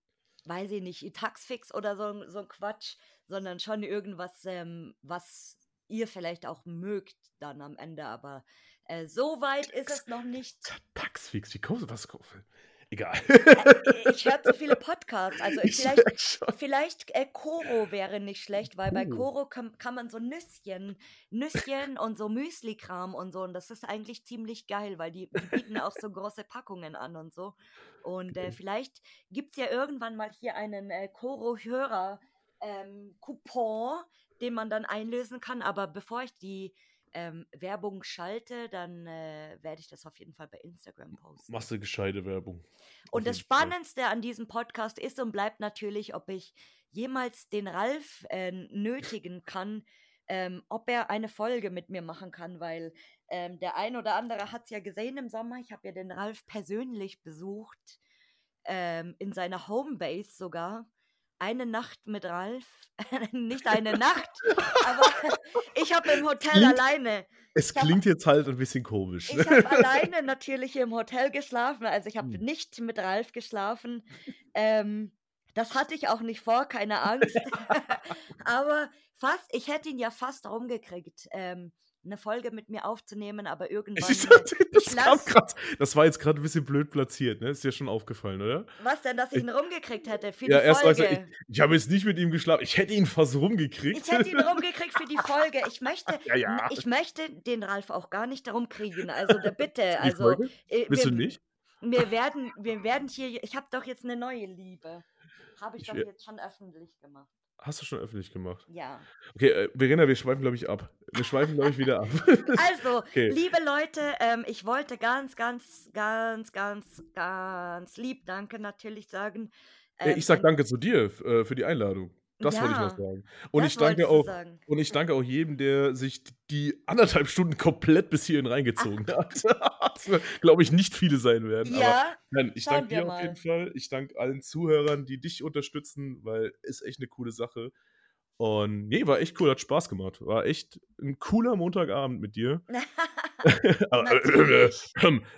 weiß ich nicht, Taxfix oder so, so ein Quatsch, sondern schon irgendwas, ähm, was ihr vielleicht auch mögt dann am Ende. Aber äh, so weit ist es noch nicht. Taxfix, wie kommst du? Was? Egal. Ich höre zu viele Podcasts. Also Ich vielleicht, vielleicht äh, Koro wäre nicht schlecht, weil bei Oh. Koro kann, kann man so Nüsschen, Nüsschen und so Müsli-Kram und so. Und das ist eigentlich ziemlich geil, weil die, die bieten auch so große Packungen an und so. Und äh, vielleicht gibt es ja irgendwann mal hier einen äh, Koro-Hörer-Coupon, den man dann einlösen kann. Aber bevor ich die ähm, Werbung schalte, dann äh, werde ich das auf jeden Fall bei Instagram posten. Machst du gescheite Werbung. Und das Fall. Spannendste an diesem Podcast ist und bleibt natürlich, ob ich jemals den Ralf äh, nötigen kann, ähm, ob er eine Folge mit mir machen kann, weil ähm, der ein oder andere hat es ja gesehen im Sommer. Ich habe ja den Ralf persönlich besucht, ähm, in seiner Homebase sogar. Eine Nacht mit Ralf. Nicht eine Nacht, aber ich habe im Hotel Klingt- alleine. Es hab- klingt jetzt halt ein bisschen komisch. Ich habe alleine natürlich im Hotel geschlafen, also ich habe Hm. nicht mit Ralf geschlafen. Ähm, das hatte ich auch nicht vor, keine Angst. aber fast, ich hätte ihn ja fast rumgekriegt, ähm, eine Folge mit mir aufzunehmen, aber irgendwann. Ich das, ich kam lass- grad, das war jetzt gerade ein bisschen blöd platziert, ne? Ist dir schon aufgefallen, oder? was denn, dass ich ihn rumgekriegt hätte für Ja, die erst du, Folge? ich, ich habe jetzt nicht mit ihm geschlafen. Ich hätte ihn fast rumgekriegt. Ich hätte ihn rumgekriegt für die Folge. Ich möchte, Ja, ja. ich möchte den Ralf auch gar nicht rumkriegen. Also da bitte, also äh, Willst du wir- nicht? Wir werden, wir werden hier, ich habe doch jetzt eine neue Liebe. Habe ich, Ich doch jetzt schon öffentlich gemacht. Hast du schon öffentlich gemacht. Ja. Okay, äh, Verena, wir schweifen, glaube ich, ab. Wir schweifen, glaube ich, wieder ab. Also, Okay. liebe Leute, ähm, ich wollte ganz, ganz, ganz, ganz, ganz lieb Danke natürlich sagen. Äh, Ähm, ich sag danke zu dir äh, für die Einladung. Das wollte ich Ja, noch sagen. Und ich danke auch. sagen. Und ich danke auch jedem, der sich die anderthalb Stunden komplett bis hierhin reingezogen hat. Glaube ich, nicht viele sein werden. Aber Ja, nein, ich danke dir auf jeden. Fall. Ich danke allen Zuhörern, die dich unterstützen, weil ist echt eine coole Sache. Und nee, war echt cool, hat Spaß gemacht. War echt ein cooler Montagabend mit dir. Äh, äh, Natürlich.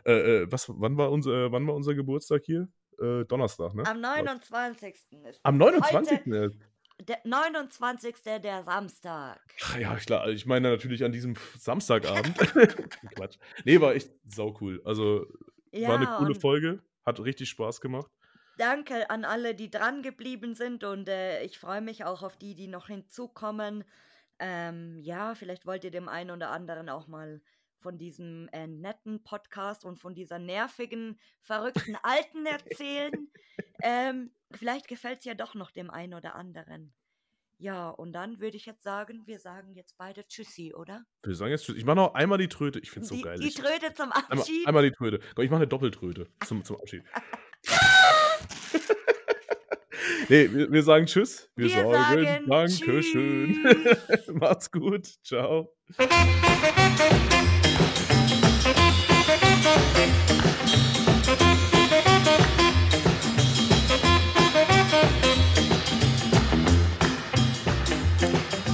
äh, äh, was, wann, war unser, wann war unser Geburtstag hier? Äh, Donnerstag, ne? Am 29. ist Am 29. erst. Der 29. der Samstag. Ach ja, klar. Ich meine natürlich an diesem Samstagabend. Quatsch. Nee, war echt sau cool. Also Ja, war eine coole Folge. Hat richtig Spaß gemacht. danke an alle, die dran geblieben sind und äh, ich freue mich auch auf die, die noch hinzukommen. Ähm, ja, vielleicht wollt ihr dem einen oder anderen auch mal von diesem äh, netten Podcast und von dieser nervigen, verrückten Alten erzählen. ähm, vielleicht gefällt es ja doch noch dem einen oder anderen. Ja, und dann würde ich jetzt sagen, wir sagen jetzt beide Tschüssi, oder? Wir sagen jetzt Tschüss. Ich mache noch einmal die Tröte. Ich finde es so geil. Die Tröte zum einmal, Abschied. einmal die Tröte. Komm, ich mache eine Doppeltröte zum, zum Abschied. nee, wir, wir sagen Tschüss. Wir, Wir sagen, sagen Dankeschön. Macht's gut. Ciao.